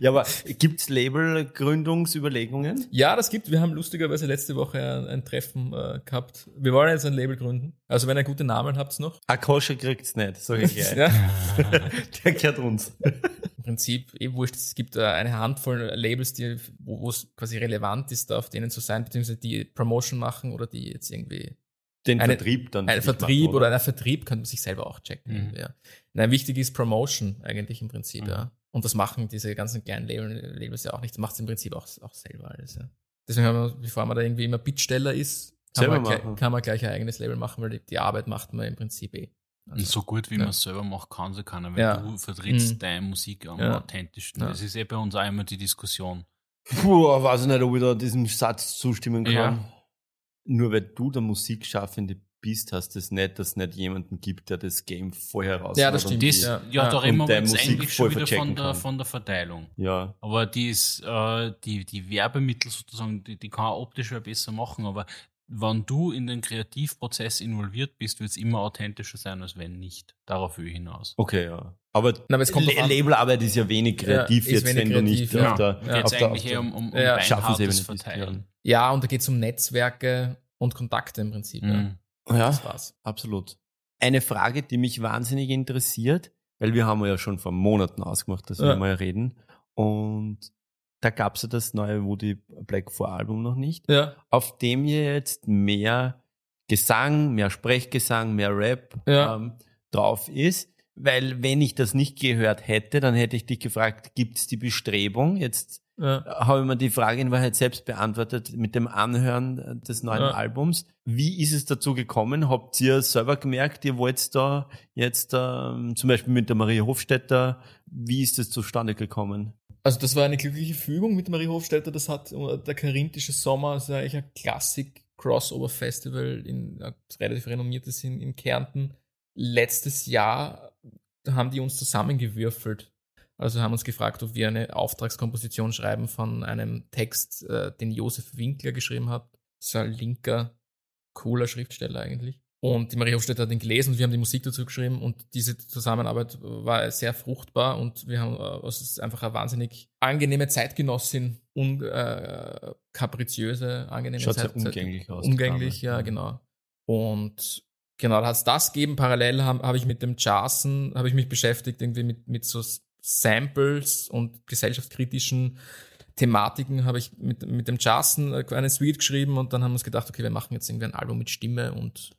ja, aber gibt's Labelgründungsüberlegungen? Ja, das gibt. Wir haben lustigerweise letzte Woche ein, ein Treffen äh, gehabt. Wir wollen jetzt ein Label gründen. Also wenn ihr gute Namen habt noch. Akosha kriegt's nicht, sag ich gleich. ja. [LAUGHS] Der gehört uns. Im Prinzip eh wurscht. Es gibt äh, eine Handvoll Labels, die, wo es quasi relevant ist, auf denen zu sein, beziehungsweise die Promotion machen oder die jetzt irgendwie den eine, Vertrieb dann. Ein Vertrieb machen, oder? oder ein Vertrieb könnte man sich selber auch checken. Mhm. Ja. Nein, wichtig ist Promotion eigentlich im Prinzip, mhm. ja. Und das machen diese ganzen kleinen Labels ja auch nicht. Das macht es im Prinzip auch, auch selber alles, ja. Deswegen haben wir, bevor man da irgendwie immer Bittsteller ist, kann, man, gleich, kann man gleich ein eigenes Label machen, weil die, die Arbeit macht man im Prinzip eh. Also, so gut wie ja. man es selber macht, kann sie keiner, weil ja. du vertrittst mhm. deine Musik am ja. authentischsten. Das ist eh bei uns auch immer die Diskussion. Puh, weiß ich nicht, ob ich da diesem Satz zustimmen kann. Nur weil du der Musikschaffende bist, hast es nicht, dass es nicht jemanden gibt, der das Game vorher raus Ja, das stimmt. Das, ja, ja, da reden wir jetzt eigentlich schon wieder von der, von der Verteilung. Ja. Aber die ist, äh, die, die Werbemittel sozusagen, die, die kann auch optisch ja besser machen, aber wenn du in den Kreativprozess involviert bist, wird es immer authentischer sein, als wenn nicht. Darauf will ich hinaus. Okay, ja. Aber, Na, aber Labelarbeit ist ja wenig kreativ ja, jetzt, wenig wenn kreativ, du nicht ja. auf der, ja. Geht eigentlich eher um, um, um ja. Schaffensebene verteilen. Ja, und da geht es um Netzwerke und Kontakte im Prinzip. Mhm. Ja, das war's. absolut. Eine Frage, die mich wahnsinnig interessiert, weil wir haben ja schon vor Monaten ausgemacht, dass wir mal reden. Und da gab es ja das neue Woody Black 4 Album noch nicht, ja. auf dem ihr jetzt mehr Gesang, mehr Sprechgesang, mehr Rap ja. ähm, drauf ist. Weil wenn ich das nicht gehört hätte, dann hätte ich dich gefragt, gibt es die Bestrebung, jetzt ja. habe ich mir die Frage in Wahrheit selbst beantwortet mit dem Anhören des neuen ja. Albums. Wie ist es dazu gekommen? Habt ihr selber gemerkt, ihr wollt da jetzt ähm, zum Beispiel mit der Maria Hofstetter, wie ist das zustande gekommen? Also das war eine glückliche Fügung mit Maria Hofstetter. Das hat äh, der Karinthische Sommer, also eigentlich ein Klassik Crossover Festival, in, äh, relativ renommiertes in, in Kärnten. Letztes Jahr haben die uns zusammengewürfelt also haben uns gefragt, ob wir eine Auftragskomposition schreiben von einem Text, äh, den Josef Winkler geschrieben hat. Das ist ein linker, cooler Schriftsteller eigentlich. Und die Maria Hofstetter hat ihn gelesen und wir haben die Musik dazu geschrieben und diese Zusammenarbeit war sehr fruchtbar und wir haben, äh, es ist einfach eine wahnsinnig angenehme Zeitgenossin, un, äh, kapriziöse, angenehme Schaut Zeit, sehr umgänglich aus. Umgänglich, ja, genau. Und genau, da hat es das gegeben. Parallel habe hab ich mit dem Jazzen, habe ich mich beschäftigt, irgendwie mit, mit so Samples und gesellschaftskritischen Thematiken habe ich mit, mit dem Jason einen Suite geschrieben und dann haben wir uns gedacht, okay, wir machen jetzt irgendwie ein Album mit Stimme und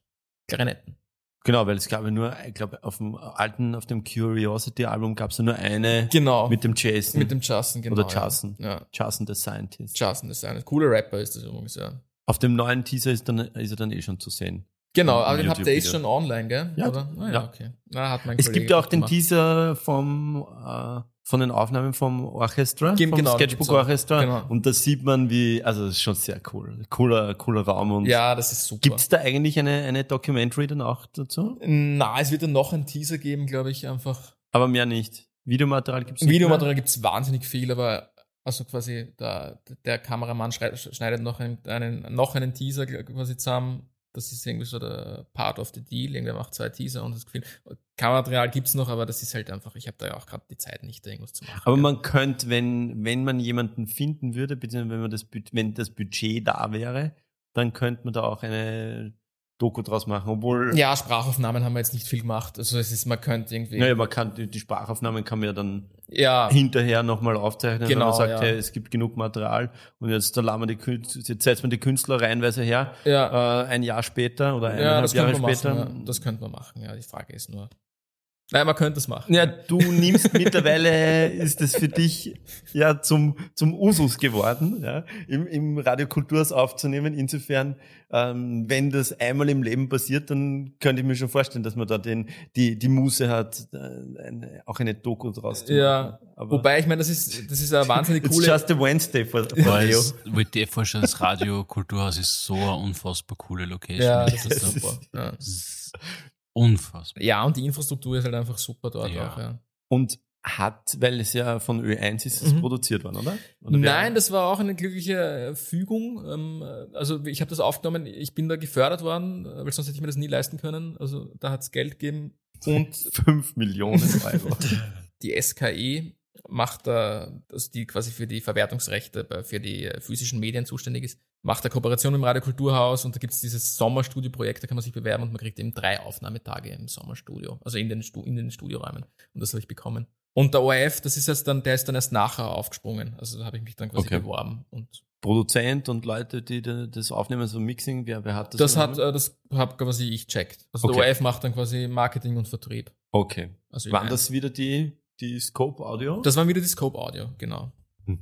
Klarinetten. Genau, weil es gab ja nur, ich glaube, auf dem alten, auf dem Curiosity-Album gab es ja nur eine genau, mit dem Jason. Mit dem Jason, genau. Oder Jason. Ja. Jason the Scientist. Jason the Scientist. Cooler Rapper ist das übrigens, ja. Auf dem neuen Teaser ist, dann, ist er dann eh schon zu sehen. Genau, aber den habt ihr eh schon online, gell? Ja. Oder? Ah, ja, ja, okay. Na, hat mein es gibt ja auch den Teaser vom, äh, von den Aufnahmen vom Orchestra, Gibt, vom genau, Sketchbook Orchestra. Genau. Und da sieht man, wie, also das ist schon sehr cool. Cooler, cooler Raum. Und ja, das ist super. Gibt's da eigentlich eine, eine Documentary dann auch dazu? Na, es wird dann noch ein Teaser geben, glaube ich, einfach. Aber mehr nicht. Videomaterial gibt's nicht. Videomaterial mehr? gibt's wahnsinnig viel, aber also quasi der, der Kameramann schneidet noch einen, einen, noch einen Teaser quasi zusammen das ist irgendwie so der Part of the Deal. Irgendwer macht zwei Teaser und das Gefühl, Kameraterial gibt es noch, aber das ist halt einfach, ich habe da ja auch gerade die Zeit nicht, da irgendwas zu machen. Aber man könnte, wenn, wenn man jemanden finden würde, beziehungsweise wenn man das, wenn das Budget da wäre, dann könnte man da auch eine Doku draus machen, obwohl. Ja, Sprachaufnahmen haben wir jetzt nicht viel gemacht. Also es ist, man könnte irgendwie. Naja, man kann, die, Sprachaufnahmen kann man ja dann ja. hinterher nochmal aufzeichnen, genau, wenn man sagt, ja. hey, es gibt genug Material und jetzt da lassen wir die jetzt setzt man die Künstler reihenweise her, ja. äh, ein Jahr später oder eineinhalb ja, Jahre später. Machen, ja. Das könnte man machen, ja. Die Frage ist nur, Nein, man könnte es machen. Ja, du nimmst [LAUGHS] mittlerweile, ist es für dich ja zum, zum Usus geworden, ja, im, im Radiokulturs aufzunehmen. Insofern, ähm, wenn das einmal im Leben passiert, dann könnte ich mir schon vorstellen, dass man da den, die, die Muße hat, äh, eine, auch eine Doku draus zu machen. Ja, Aber wobei, ich meine, das ist, das ist eine wahnsinnig [LAUGHS] coole... It's just a Wednesday for, for Radio. Wollt ihr vorstellen, das Radio Kulturhaus ist so eine unfassbar coole Location. Ja, das ist super. Ja. Unfassbar. Ja, und die Infrastruktur ist halt einfach super dort ja. auch, ja. Und hat, weil es ja von Ö1 ist es mhm. produziert worden, oder? oder Nein, das war auch eine glückliche Fügung. Ähm, also ich habe das aufgenommen, ich bin da gefördert worden, weil sonst hätte ich mir das nie leisten können. Also da hat es Geld gegeben und [LAUGHS] 5 Millionen Euro. [LAUGHS] die SKE macht da, also die quasi für die Verwertungsrechte für die physischen Medien zuständig ist, macht da Kooperation mit dem Radio Kulturhaus und da gibt es dieses Sommerstudio-Projekt, da kann man sich bewerben und man kriegt eben drei Aufnahmetage im Sommerstudio, also in den, Stu in den Studioräumen. Und das habe ich bekommen. Und der ORF, das ist erst dann, der ist dann erst nachher aufgesprungen. Also da habe ich mich dann quasi okay. beworben und Produzent und Leute, die das aufnehmen, so Mixing, wer, wer hat das? Das hat, äh, das hab quasi ich checkt. Also okay. der ORF macht dann quasi Marketing und Vertrieb. Okay. Also Waren das wieder die, die Scope Audio? Das waren wieder die Scope Audio, genau.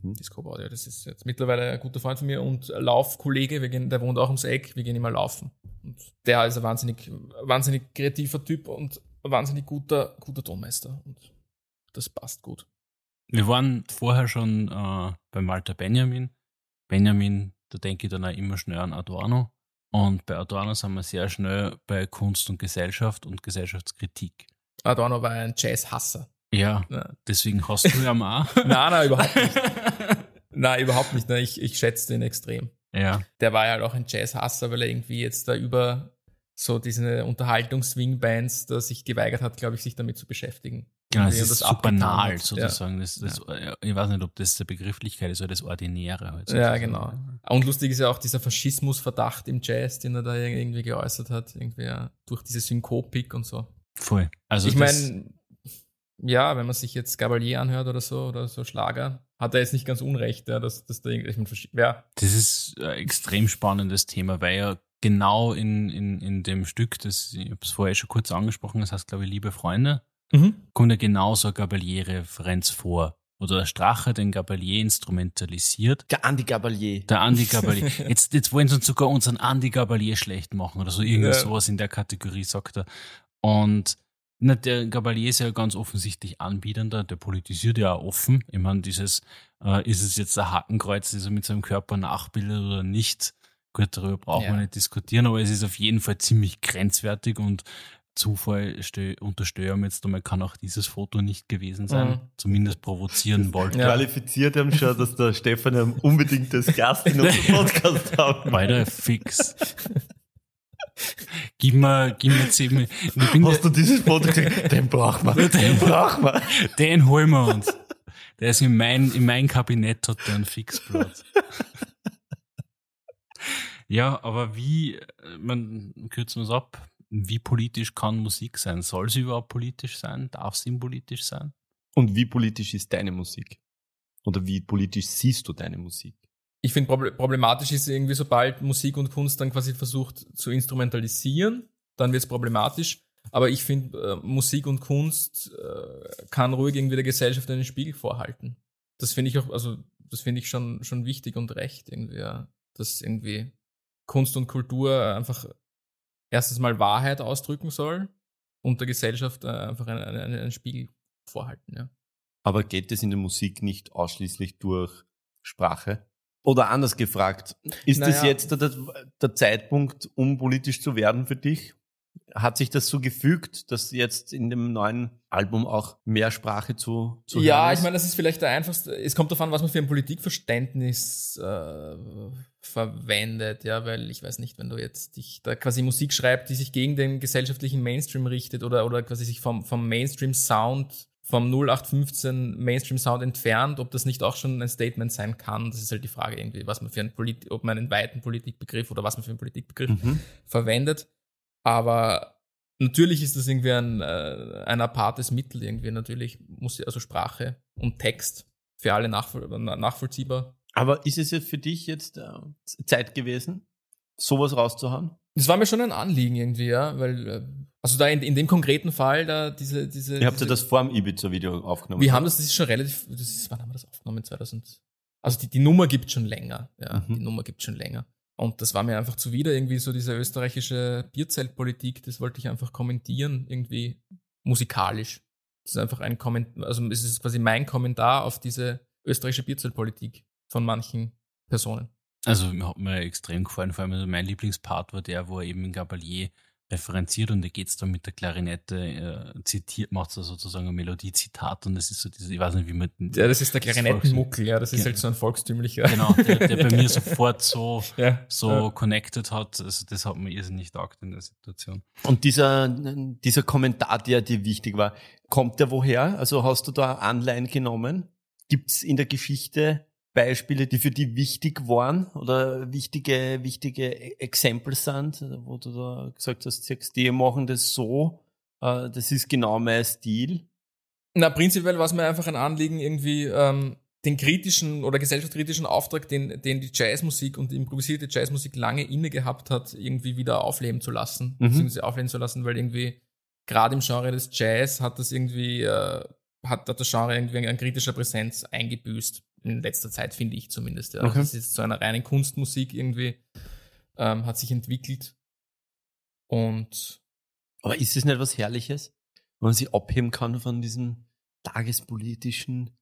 Mhm. Die Scope Audio, das ist jetzt mittlerweile ein guter Freund von mir und Laufkollege, wir gehen, der wohnt auch ums Eck, wir gehen immer laufen. Und der ist ein wahnsinnig, wahnsinnig kreativer Typ und ein wahnsinnig guter, guter Tonmeister. Und das passt gut. Wir waren vorher schon äh, bei Malta Benjamin. Benjamin, da denke ich dann auch immer schnell an Adorno. Und bei Adorno sind wir sehr schnell bei Kunst und Gesellschaft und Gesellschaftskritik. Adorno war ein Jazzhasser. Ja, deswegen hast du ja mal. [LAUGHS] nein, nein, überhaupt nicht. [LAUGHS] nein, überhaupt nicht. Ich, ich schätze den extrem. Ja. Der war ja halt auch ein Jazzhasser, weil er irgendwie jetzt da über so diese Unterhaltungs-Swing-Bands da sich geweigert hat, glaube ich, sich damit zu beschäftigen. Genau, es ist so banal sozusagen. Ja. Das, das, ja. Ich weiß nicht, ob das der Begrifflichkeit ist oder das Ordinäre. Halt ja, genau. Und lustig ist ja auch dieser Faschismusverdacht im Jazz, den er da irgendwie geäußert hat, irgendwie ja, durch diese Synkopik und so. Voll. Also ich meine, ja, wenn man sich jetzt Gabalier anhört oder so, oder so Schlager, hat er jetzt nicht ganz unrecht, ja, dass, dass da irgendwie, ja. Das ist ein extrem spannendes Thema, weil ja genau in, in, in dem Stück, das, ich habe es vorher schon kurz angesprochen, das heißt, glaube ich, Liebe Freunde, mhm. kommt ja genauso eine Gabalier-Referenz vor. Oder der Strache den Gabalier instrumentalisiert. Der Andi Gabalier. Der Andi Gabalier. [LAUGHS] Jetzt, jetzt wollen sie uns sogar unseren Andi Gabalier schlecht machen oder so irgendwas ja. sowas in der Kategorie, sagt er. Und na, der Gabalier ist ja ganz offensichtlich anbietender, der politisiert ja auch offen. Ich meine, dieses, äh, ist es jetzt ein Hakenkreuz, das er mit seinem Körper nachbildet oder nicht? Gut, darüber brauchen ja. wir nicht diskutieren, aber es ist auf jeden Fall ziemlich grenzwertig und Zufall unterstellen jetzt einmal, kann auch dieses Foto nicht gewesen sein, mhm. zumindest provozieren wollte. Ja. Qualifiziert haben schon, dass der Stefan unbedingt das Gast in unserem [LAUGHS] Podcast haben. Beide fix. Gib mir, gib mir zehn Minuten. Hast du dieses Foto gekriegt? Den brauchen wir. [LAUGHS] Den brauchen wir. Den holen wir uns. Der ist in mein, in mein Kabinett hat der einen Fixplatz. ja, aber wie, man kürzen wir es ab, wie politisch kann Musik sein? Soll sie überhaupt politisch sein? Darf sie politisch sein? Und wie politisch ist deine Musik? Oder wie politisch siehst du deine Musik? Ich finde problematisch ist irgendwie, sobald Musik und Kunst dann quasi versucht zu instrumentalisieren, dann wird es problematisch. Aber ich finde, äh, Musik und Kunst äh, kann ruhig irgendwie der Gesellschaft einen Spiegel vorhalten. Das finde ich auch, also das finde ich schon, schon wichtig und recht irgendwie, ja. dass irgendwie Kunst und Kultur einfach erstens mal Wahrheit ausdrücken soll und der Gesellschaft äh, einfach einen, einen, einen Spiegel vorhalten, ja. Aber geht es in der Musik nicht ausschließlich durch Sprache? Oder anders gefragt, ist naja. das jetzt der, der, Zeitpunkt, um politisch zu werden für dich? Hat sich das so gefügt, dass jetzt in dem neuen Album auch mehr Sprache zu, zu Ja, hören ist? ich meine, das ist vielleicht der einfachste. Es kommt darauf an, was man für ein Politikverständnis äh, verwendet, ja, weil ich weiß nicht, wenn du jetzt dich da quasi Musik schreibst, die sich gegen den gesellschaftlichen Mainstream richtet oder, oder quasi sich vom, vom Mainstream-Sound vom 0815 Mainstream-Sound entfernt, ob das nicht auch schon ein Statement sein kann. Das ist halt die Frage irgendwie, was man für einen Polit ob man einen weiten Politikbegriff oder was man für einen Politikbegriff mhm. verwendet. Aber natürlich ist das irgendwie ein, äh, ein apartes Mittel irgendwie natürlich, muss also Sprache und Text für alle nachvoll nachvollziehbar. Aber ist es jetzt für dich jetzt äh, Zeit gewesen, sowas rauszuhauen? Das war mir schon ein Anliegen irgendwie, ja, weil äh, also da in, in dem konkreten Fall, da diese, diese. Ihr habt ja das vor dem Ibiza-Video aufgenommen. Wir haben das, das ist schon relativ, das ist, wann haben wir das aufgenommen? 2000. Also die, die Nummer gibt schon länger, ja, mhm. die Nummer gibt schon länger. Und das war mir einfach zuwider, irgendwie so diese österreichische Bierzeltpolitik, das wollte ich einfach kommentieren, irgendwie musikalisch. Das ist einfach ein Kommentar, also es ist quasi mein Kommentar auf diese österreichische Bierzeltpolitik von manchen Personen. Also hat mir extrem gefallen, vor allem also mein Lieblingspart war der, wo er eben in Gabalier referenziert und da geht's dann mit der Klarinette, äh, zitiert, macht er sozusagen ein Melodiezitat und das ist so dieses, ich weiß nicht, wie man. Ja, das ist der Klarinettenmuckel, ja, das ist halt so ein volkstümlicher. Genau, der, der bei mir sofort so, [LAUGHS] ja, so ja. connected hat, also das hat mir irrsinnig taugt in der Situation. Und dieser, dieser Kommentar, der dir wichtig war, kommt der woher? Also hast du da Anleihen genommen? Gibt's in der Geschichte Beispiele, die für die wichtig waren oder wichtige, wichtige Examples sind, wo du da gesagt hast, die machen das so, äh, das ist genau mein Stil? Na, prinzipiell war es mir einfach ein Anliegen, irgendwie ähm, den kritischen oder gesellschaftskritischen Auftrag, den, den die Jazzmusik und die improvisierte Jazzmusik lange inne gehabt hat, irgendwie wieder aufleben zu lassen, mhm. beziehungsweise aufleben zu lassen, weil irgendwie gerade im Genre des Jazz hat das irgendwie, äh, hat, hat das Genre irgendwie an kritischer Präsenz eingebüßt in letzter Zeit, finde ich zumindest. Ja. Okay. Das ist zu einer reinen Kunstmusik irgendwie, ähm, hat sich entwickelt. Und. Aber ist es nicht was Herrliches, wenn man sich abheben kann von diesem tagespolitischen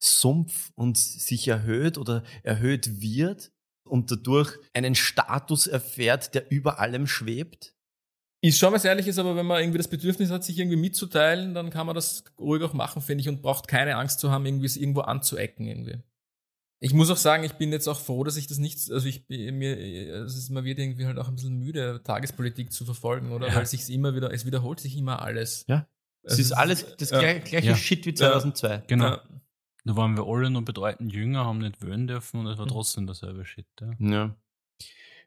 Sumpf und sich erhöht oder erhöht wird und dadurch einen Status erfährt, der über allem schwebt? Ist schon was Ehrliches, aber wenn man irgendwie das Bedürfnis hat, sich irgendwie mitzuteilen, dann kann man das ruhig auch machen, finde ich, und braucht keine Angst zu haben, irgendwie es irgendwo anzuecken irgendwie. Ich muss auch sagen, ich bin jetzt auch froh, dass ich das nicht, also ich mir, es ist, man wird irgendwie halt auch ein bisschen müde, Tagespolitik zu verfolgen, oder? Ja. Weil sich immer wieder, es wiederholt sich immer alles. Ja. Es also ist alles das gleiche, gleiche ja. Shit wie 2002. Genau. Ja. Da waren wir alle noch bedeutend jünger, haben nicht wählen dürfen und es war mhm. trotzdem dasselbe Shit. Ja. ja.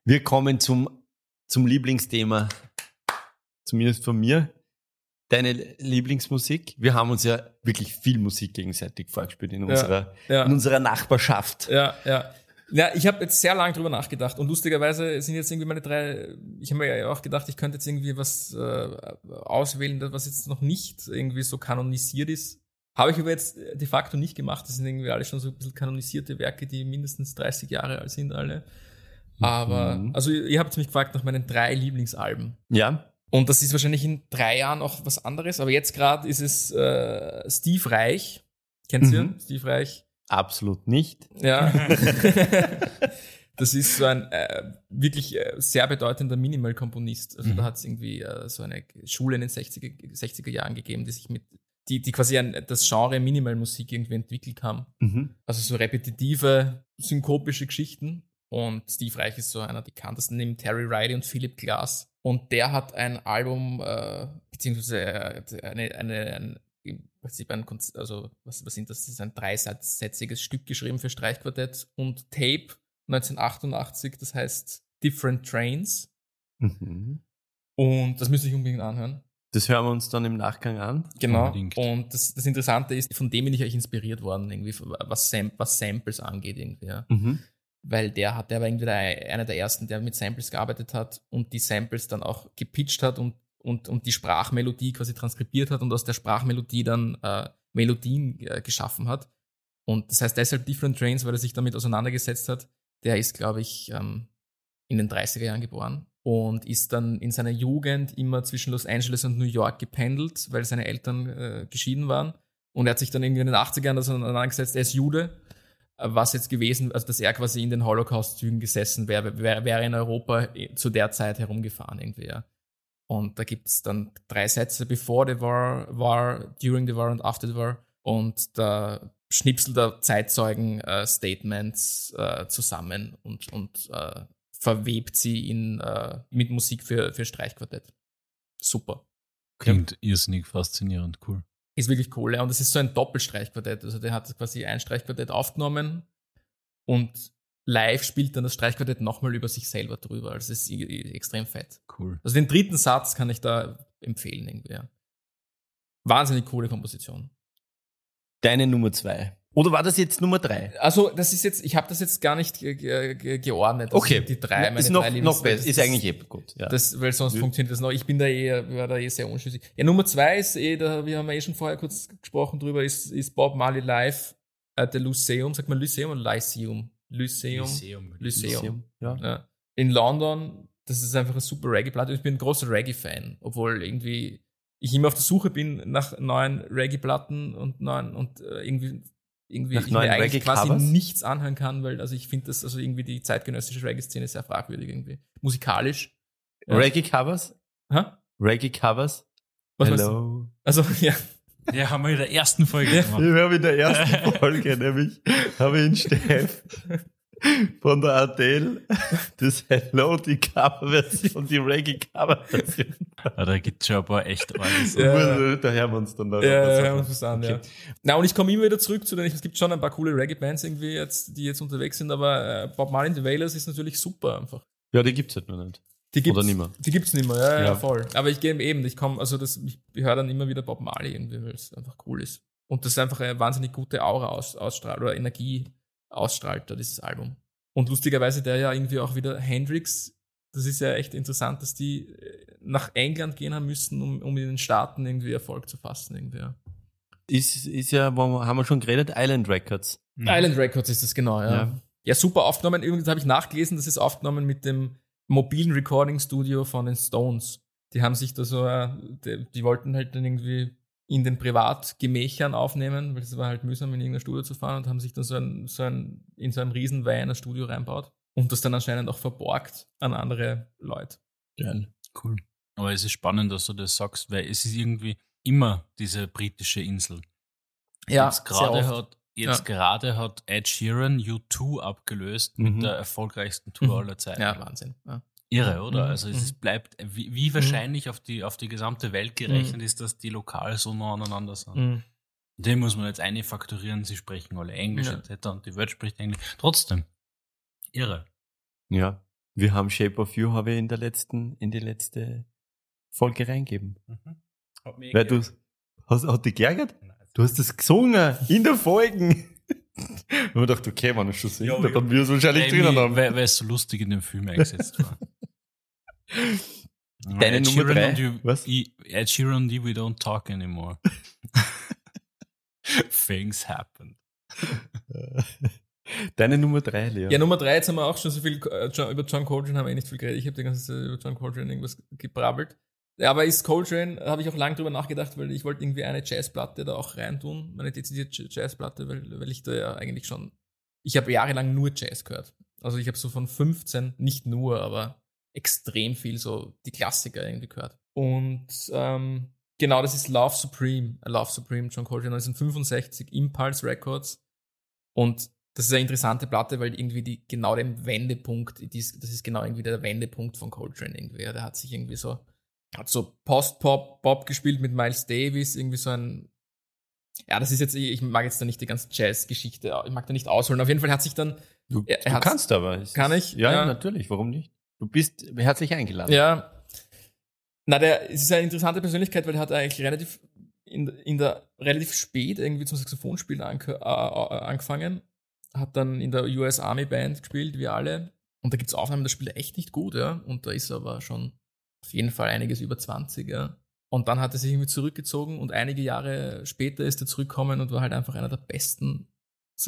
Wir kommen zum, zum Lieblingsthema zumindest von mir, deine Lieblingsmusik? Wir haben uns ja wirklich viel Musik gegenseitig vorgespielt in unserer, ja, ja. In unserer Nachbarschaft. Ja, ja. Ja, ich habe jetzt sehr lange drüber nachgedacht und lustigerweise sind jetzt irgendwie meine drei, ich habe mir ja auch gedacht, ich könnte jetzt irgendwie was äh, auswählen, was jetzt noch nicht irgendwie so kanonisiert ist. Habe ich aber jetzt de facto nicht gemacht. Das sind irgendwie alle schon so ein bisschen kanonisierte Werke, die mindestens 30 Jahre alt sind alle. Aber, mhm. also ihr habt mich gefragt nach meinen drei Lieblingsalben. Ja. Und das ist wahrscheinlich in drei Jahren auch was anderes. Aber jetzt gerade ist es äh, Steve Reich. Kennst du ihn? Mhm. Steve Reich? Absolut nicht. Ja. [LAUGHS] das ist so ein äh, wirklich äh, sehr bedeutender Minimal-Komponist. Also mhm. da hat es irgendwie äh, so eine Schule in den 60er, 60er Jahren gegeben, die sich mit die, die quasi ein, das Genre Minimalmusik irgendwie entwickelt haben. Mhm. Also so repetitive, synkopische Geschichten. Und Steve Reich ist so einer der bekanntesten neben Terry Riley und Philip Glass. Und der hat ein Album, äh, beziehungsweise eine, eine, ein, im Prinzip ein, also was, was sind das? Das ist ein dreisätziges Stück geschrieben für Streichquartett und Tape 1988, das heißt Different Trains. Mhm. Und das müsste ich unbedingt anhören. Das hören wir uns dann im Nachgang an. Genau. Unbedingt. Und das, das Interessante ist, von dem bin ich eigentlich inspiriert worden, irgendwie, was, Sam was Samples angeht, irgendwie. Ja. Mhm weil der hat, der war irgendwie der, einer der ersten, der mit Samples gearbeitet hat und die Samples dann auch gepitcht hat und, und, und die Sprachmelodie quasi transkribiert hat und aus der Sprachmelodie dann äh, Melodien äh, geschaffen hat. Und das heißt deshalb Different Trains, weil er sich damit auseinandergesetzt hat. Der ist, glaube ich, ähm, in den 30er Jahren geboren und ist dann in seiner Jugend immer zwischen Los Angeles und New York gependelt, weil seine Eltern äh, geschieden waren. Und er hat sich dann irgendwie in den 80er Jahren auseinandergesetzt, er ist Jude was jetzt gewesen, also dass er quasi in den Holocaust-Zügen gesessen wäre, wäre, wäre in Europa zu der Zeit herumgefahren irgendwie. Ja. Und da gibt es dann drei Sätze, before the war, war, during the war und after the war. Und da schnipselt er Zeitzeugen-Statements äh, äh, zusammen und, und äh, verwebt sie in, äh, mit Musik für, für Streichquartett. Super. Klingt ja. irrsinnig faszinierend, cool ist wirklich cool. Ja. Und es ist so ein Doppelstreichquartett. Also der hat quasi ein Streichquartett aufgenommen und live spielt dann das Streichquartett nochmal über sich selber drüber. Also es ist extrem fett. Cool. Also den dritten Satz kann ich da empfehlen irgendwie. Ja. Wahnsinnig coole Komposition. Deine Nummer zwei. Oder war das jetzt Nummer drei? Also, das ist jetzt, ich habe das jetzt gar nicht ge ge geordnet. Das okay. Die drei, meine ist noch, drei noch besser. Ist eigentlich eh gut. Ja. Das, weil sonst ja. funktioniert das noch. Ich bin da eh, war da eh sehr unschlüssig. Ja, Nummer zwei ist eh, da, wir haben ja eh schon vorher kurz gesprochen drüber, ist, ist Bob Marley live at the Lyceum. Sagt man Lyceum oder Lyceum? Lyceum. Lyceum. Lyceum. Lyceum. Ja. ja. In London, das ist einfach eine super Reggae-Platte. Ich bin ein großer Reggae-Fan, obwohl irgendwie ich immer auf der Suche bin nach neuen Reggae-Platten und neuen und äh, irgendwie irgendwie Nach ich mir eigentlich quasi nichts anhören kann, weil also ich finde das also irgendwie die zeitgenössische Reggae-Szene sehr fragwürdig irgendwie. Musikalisch. Ja. Reggae-Covers? Ha? Reggae-Covers? Was Hello. Also, ja. Ja, haben wir in der ersten Folge gemacht. habe in der ersten [LAUGHS] Folge nämlich, habe ich in Steff von der Adele das Hello, die Coverversion, die Reggae-Coverversion. Ah, da gibt es schon ein paar echt alles. Ja. Da hören wir uns dann noch. Ja, was ja, sagen. hören wir uns was an, ja. Na, und ich komme immer wieder zurück zu den, es gibt schon ein paar coole Reggae-Bands irgendwie jetzt, die jetzt unterwegs sind, aber äh, Bob Marley the Wailers ist natürlich super einfach. Ja, die gibt's halt noch nicht. Die gibt's, Oder nimmer. Die gibt's nicht mehr, ja, ja, Ja. voll. Aber ich gehe eben, ich komme, also das, ich höre dann immer wieder Bob Marley irgendwie, weil es einfach cool ist. Und das ist einfach eine wahnsinnig gute Aura aus, ausstrahlt oder Energie ausstrahlt da, dieses Album. Und lustigerweise der ja irgendwie auch wieder Hendrix, das ist ja echt interessant, dass die äh, nach England gehen haben müssen, um, um in den Staaten irgendwie Erfolg zu fassen, irgendwie, ja. Ist, ist ja, haben wir schon geredet, Island Records. Mhm. Island Records ist das genau, ja. Ja. Ja, super aufgenommen. Übrigens habe ich nachgelesen, das ist aufgenommen mit dem mobilen Recording Studio von den Stones. Die haben sich da so, äh, die, die wollten halt dann irgendwie in den Privatgemächern aufnehmen, weil es war halt mühsam, in irgendein Studio zu fahren und haben sich dann so ein, so ein, in so einem riesen Van ein Studio reinbaut und das dann anscheinend auch verborgt an andere Leute. Geil. Cool. Aber es ist spannend, dass du das sagst, weil es ist irgendwie immer diese britische Insel. jetzt gerade sehr oft. hat, jetzt Ja. gerade hat Ed Sheeran U2 abgelöst Mhm. mit der erfolgreichsten Tour Mhm. aller Zeiten. Ja, Wahnsinn. Ja. Irre, oder? Mhm. Also es Mhm. ist, bleibt, wie, wie wahrscheinlich auf, die, auf die gesamte Welt gerechnet ist, dass die lokal so nah aneinander sind. Mhm. Den muss man jetzt einfaktorieren, sie sprechen alle Englisch Ja. etc. und die Welt spricht Englisch. Trotzdem. Irre. Ja. Wir haben Shape of You, habe ich in der letzten, in die letzte Folge reingeben. Mhm. Hat mich Weil du, hast, hat dich geärgert? Du hast das gesungen in der Folge. [LAUGHS] Und man dachte, okay, wenn ich schon singt, Ja, dann wir es wahrscheinlich drinnen haben. weil, weil es so lustig in dem Film eingesetzt war. Deine Ed Nummer Sheeran drei? you- Was? Ed Sheeran und you, we don't talk anymore. [LAUGHS] Things happen. [LAUGHS] Deine Nummer drei, Lea. Ja, Nummer drei, jetzt haben wir auch schon so viel, äh, John, über John Coltrane haben wir eh nicht viel geredet. Ich habe die ganze Zeit über John Coltrane irgendwas gebrabbelt. Ja, aber ist Coltrane, habe ich auch lange drüber nachgedacht, weil ich wollte irgendwie eine Jazzplatte da auch reintun, meine dezidierte Jazzplatte, weil, weil ich da ja eigentlich schon, ich habe jahrelang nur Jazz gehört. Also ich habe so von 15, nicht nur, aber extrem viel so die Klassiker irgendwie gehört. Und ähm, genau, das ist Love Supreme, äh, Love Supreme, John Coltrane 1965, Impulse Records. Und das ist eine interessante Platte, weil irgendwie die genau den Wendepunkt, das ist genau irgendwie der Wendepunkt von Coltrane irgendwie. Der hat sich irgendwie so, hat so Post-Pop, Pop gespielt mit Miles Davis, irgendwie so ein, ja, das ist jetzt, ich mag jetzt da nicht die ganze Jazz-Geschichte, ich mag da nicht ausholen. Auf jeden Fall hat sich dann, Du, Er- er du kannst aber. Kann ich? Ja, Ja. natürlich. Warum nicht? Du bist herzlich eingeladen. ja, na, der, es ist eine interessante Persönlichkeit, weil er hat eigentlich relativ, in, in der, relativ spät irgendwie zum Saxophonspielen ange, äh, äh, angefangen, hat dann in der US Army Band gespielt, wie alle. Und da gibt's Aufnahmen, da spielt er echt nicht gut, ja. Und da ist er aber schon auf jeden Fall einiges über 20, ja. Und dann hat er sich irgendwie zurückgezogen und einige Jahre später ist er zurückgekommen und war halt einfach einer der besten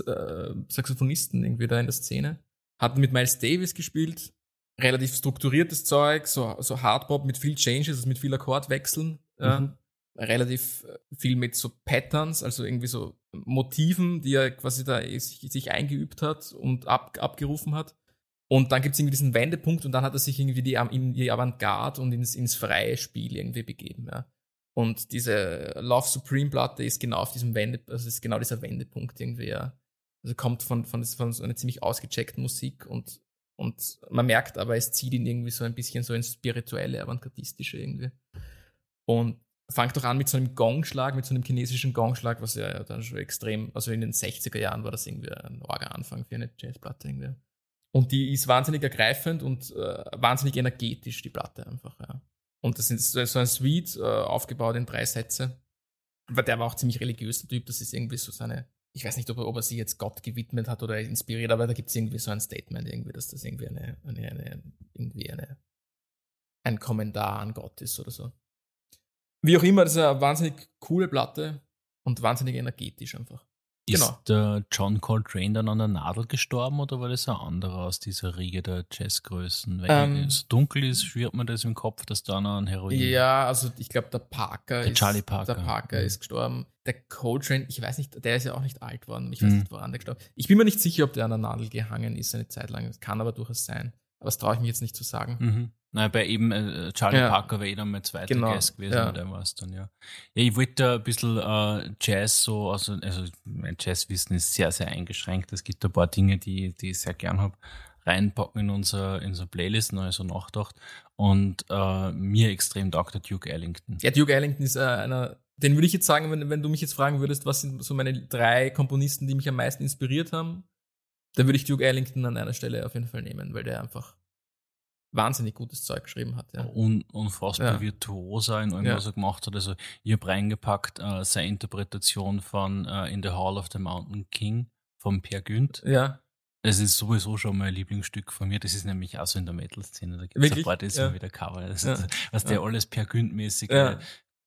äh, Saxophonisten irgendwie da in der Szene. Hat mit Miles Davis gespielt, relativ strukturiertes Zeug, so, so Hardpop mit viel Changes, also mit viel Akkordwechseln. Ja. Mhm. Relativ viel mit so Patterns, also irgendwie so Motiven, die er quasi da sich, sich eingeübt hat und ab, abgerufen hat. Und dann gibt es irgendwie diesen Wendepunkt und dann hat er sich irgendwie die, in die Avantgarde und ins, ins freie Spiel irgendwie begeben. Ja. Und diese Love Supreme Platte ist genau auf diesem Wende, also ist genau dieser Wendepunkt irgendwie, ja. Also kommt von, von, von so einer ziemlich ausgecheckten Musik und, und man merkt aber, es zieht ihn irgendwie so ein bisschen so ins spirituelle, avantgardistische irgendwie. Und fängt doch an mit so einem Gongschlag, mit so einem chinesischen Gongschlag, was ja dann schon extrem, also in den 60er Jahren war das irgendwie ein arger Anfang für eine Jazzplatte irgendwie. Und die ist wahnsinnig ergreifend und äh, wahnsinnig energetisch, die Platte einfach, ja. Und das ist so so ein Suite, äh, aufgebaut in drei Sätze. Aber der war auch ziemlich religiös, der Typ. Das ist irgendwie so seine, ich weiß nicht, ob er, ob er sie jetzt Gott gewidmet hat oder inspiriert, aber da gibt es irgendwie so ein Statement, irgendwie, dass das irgendwie eine, eine, eine, irgendwie eine, ein Kommentar an Gott ist oder so. Wie auch immer, das ist eine wahnsinnig coole Platte und wahnsinnig energetisch einfach. Ist Genau. der John Coltrane dann an der Nadel gestorben oder war das ein anderer aus dieser Riege der Jazzgrößen? Weil Ähm, es dunkel ist, schwirrt mir das im Kopf, dass da noch ein Heroin Ja, also ich glaube, der Parker Der ist. Charlie Parker. Der Parker Mhm. ist gestorben. Der Coltrane, ich weiß nicht, der ist ja auch nicht alt worden. Ich weiß Mhm. nicht, woran der gestorben ist. Ich bin mir nicht sicher, ob der an der Nadel gehangen ist eine Zeit lang. Das kann aber durchaus sein. Aber das traue ich mir jetzt nicht zu sagen. Mhm. Nein, bei eben äh, Charlie ja. Parker wäre eh dann mein zweiter genau. Guest gewesen, ja. der war es dann, ja. Ja, ich wollte da ein bisschen äh, Jazz so, also, also mein Jazzwissen ist sehr, sehr eingeschränkt. Es gibt ein paar Dinge, die, die ich sehr gern habe, reinpacken in unser, in unsere Playlist, neu so nachgedacht. Und äh, mir extrem taugt der Duke Ellington. Ja, Duke Ellington ist äh, einer, den würde ich jetzt sagen, wenn, wenn du mich jetzt fragen würdest, was sind so meine drei Komponisten, die mich am meisten inspiriert haben, dann würde ich Duke Ellington an einer Stelle auf jeden Fall nehmen, weil der einfach wahnsinnig gutes Zeug geschrieben hat. Ja. Un, unfassbar ja. virtuoser in allem, ja. was er gemacht hat. Also ich habe reingepackt äh, seine Interpretation von uh, In the Hall of the Mountain King von Per Günd. Ja. Es ist sowieso schon mein Lieblingsstück von mir. Das ist nämlich auch so in der Metal-Szene. Da gibt es ein paar, das ja. wieder Cover. Das ist, was der alles Per Günd-mäßig ja.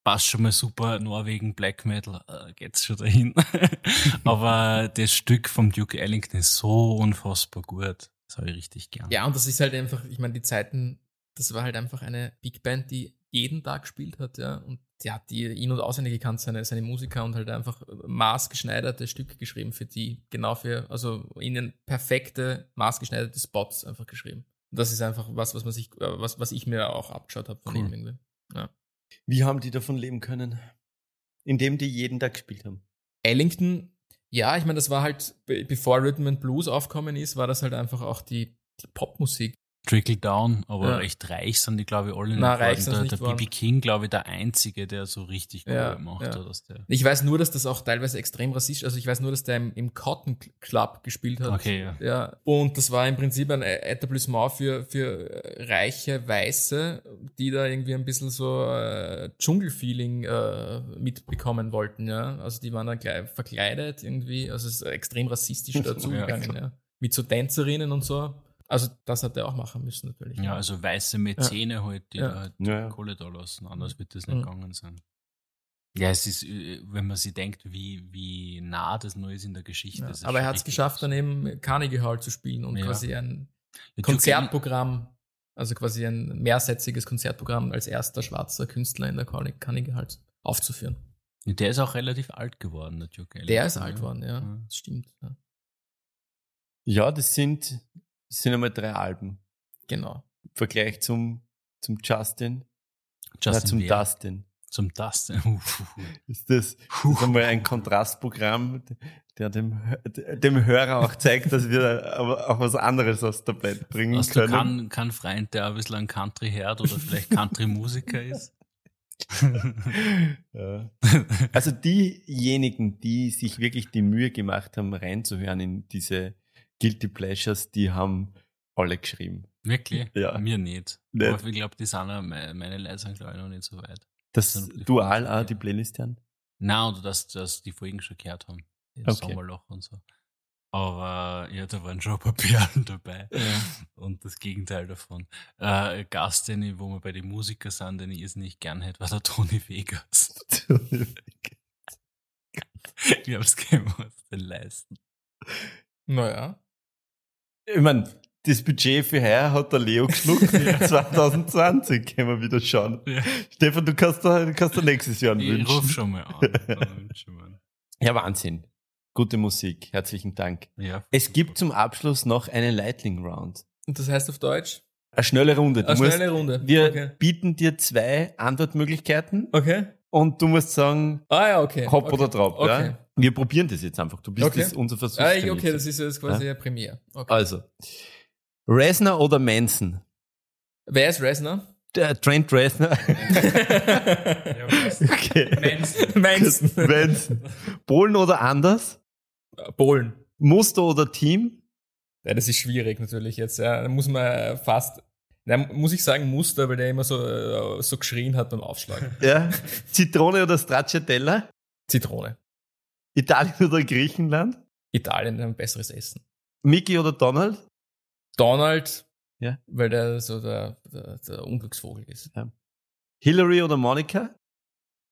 passt schon mal super. Norwegen, Black Metal, äh, geht's schon dahin. [LAUGHS] Aber das Stück vom Duke Ellington ist so unfassbar gut. Das habe ich richtig gern. Ja, und das ist halt einfach, ich meine, die Zeiten, das war halt einfach eine Big Band, die jeden Tag gespielt hat, ja. Und die hat die ihn und auswendig gekannt, seine, seine Musiker und halt einfach maßgeschneiderte Stücke geschrieben für die, genau für, also ihnen perfekte, maßgeschneiderte Spots einfach geschrieben. Und das ist einfach was, was man sich, äh, was, was ich mir auch abgeschaut habe von cool. ihm irgendwie. Ja. Wie haben die davon leben können? Indem die jeden Tag gespielt haben. Ellington ja, ich meine, das war halt, bevor Rhythm and Blues aufkommen ist, war das halt einfach auch die, die Popmusik. Trickle Down, aber ja. recht reich sind die, glaube ich, alle. Nein, reich sind der, der BB King, glaube ich, der einzige, der so richtig gut ja, gemacht ja. hat. der ich weiß nur, dass das auch teilweise extrem rassistisch, also ich weiß nur, dass der im, im Cotton Club gespielt hat. Okay, ja. ja. Und das war im Prinzip ein Etablissement für, für reiche Weiße, die da irgendwie ein bisschen so äh, Dschungelfeeling äh, mitbekommen wollten, ja. Also die waren dann gleich verkleidet irgendwie, also es ist extrem rassistisch [LAUGHS] dazugegangen, ja. Mit so Tänzerinnen und so. Also das hat er auch machen müssen natürlich. Ja, also weiße Mäzene ja. halt, die ja. da halt ja. Kohle da lassen, anders wird das nicht mhm. gegangen sein. Ja, es ist, äh, wenn man sich denkt, wie, wie nah das neu ist in der Geschichte. Ja, aber er hat es geschafft, dann eben Carnegie Hall zu spielen und quasi ein Konzertprogramm, also quasi ein mehrsätziges Konzertprogramm als erster schwarzer Künstler in der Carnegie Hall aufzuführen. Der ist auch relativ alt geworden, der Duke Der ist alt geworden, ja. Das stimmt. Ja, das sind das sind einmal drei Alben. Genau. Im Vergleich zum, zum Justin. Justin Nein, zum Bieber. Dustin. Zum Dustin. [LAUGHS] ist das, das ist einmal ein Kontrastprogramm, der dem, dem Hörer auch zeigt, dass wir auch was anderes aus der Band bringen Hast können. Kann, kann Freund, der ein bisschen ein Country-Herd oder vielleicht Country-Musiker ist. [LAUGHS] ja. Also diejenigen, die sich wirklich die Mühe gemacht haben, reinzuhören in diese Guilty Pleasures, die haben alle geschrieben. Wirklich? Ja. Mir nicht. nicht. Aber ich glaube, die sind auch, meine Leute sind glaube ich noch nicht so weit. Das, dual auch die Playlist hören? Nein, oder dass, dass die Vorhin schon gehört haben. Das okay. Sommerloch und so. Aber ja, da waren schon ein paar [LAUGHS] Perlen dabei. Ja. Und das Gegenteil davon. Äh, Gast, den ich, wo wir bei den Musikern sind, den ich nicht gern hätte, war der Tony Vegas. [LAUGHS] Tony Vegas. ich glaube, es uns den leisten. Naja. Ich meine, das Budget für heuer hat der Leo geschluckt. 2020 können [LAUGHS] wir wieder schauen. Ja. Stefan, du kannst da, du kannst da nächstes Jahr ich wünschen. Ich ruf schon mal an. [LAUGHS] ja, Wahnsinn. Gute Musik. Herzlichen Dank. Ja, es gibt zum Abschluss noch eine Lightning Round. Und das heißt auf Deutsch? Eine schnelle Runde. Du eine musst, schnelle Runde. Wir okay. bieten dir zwei Antwortmöglichkeiten. Okay. Und du musst sagen, ah, ja, okay. hopp okay. oder drauf. Okay. Ja? Wir probieren das jetzt einfach. Du bist okay. das, unser Versuch. Ah, okay, das ist jetzt quasi ja? eine Premiere. Okay. Also, Resner oder Manson? Wer ist Resner? Der Trent Reznor. [LAUGHS] okay. Manson. [LAUGHS] Manson. [LAUGHS] Manson. Polen oder anders? Polen. Muster oder Team? Ja, das ist schwierig natürlich jetzt. Ja. Da muss man fast, da muss ich sagen Muster, weil der immer so, so geschrien hat beim Aufschlag. Ja. Zitrone oder Stracciatella? Zitrone. Italien [LAUGHS] oder Griechenland? Italien ein besseres Essen. Mickey oder Donald? Donald, ja. weil der so der, der, der Unglücksvogel ist. Ja. Hillary oder Monica?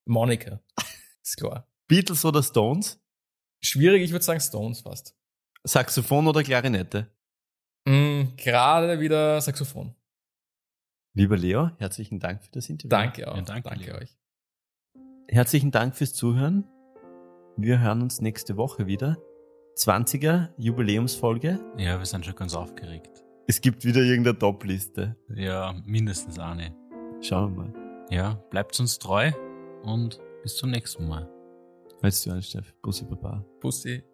Monica, [LAUGHS] ist klar. Beatles oder Stones? Schwierig, ich würde sagen Stones fast. Saxophon oder Klarinette? Mm, gerade wieder Saxophon. Lieber Leo, herzlichen Dank für das Interview. Danke auch. Ja, danke, danke euch. Herzlichen Dank fürs Zuhören. Wir hören uns nächste Woche wieder. 20er Jubiläumsfolge. Ja, wir sind schon ganz aufgeregt. Es gibt wieder irgendeine Top-Liste. Ja, mindestens eine. Schauen wir mal. Ja, bleibt uns treu und bis zum nächsten Mal. Weißt du, Steff. Bussi Baba. Pussy.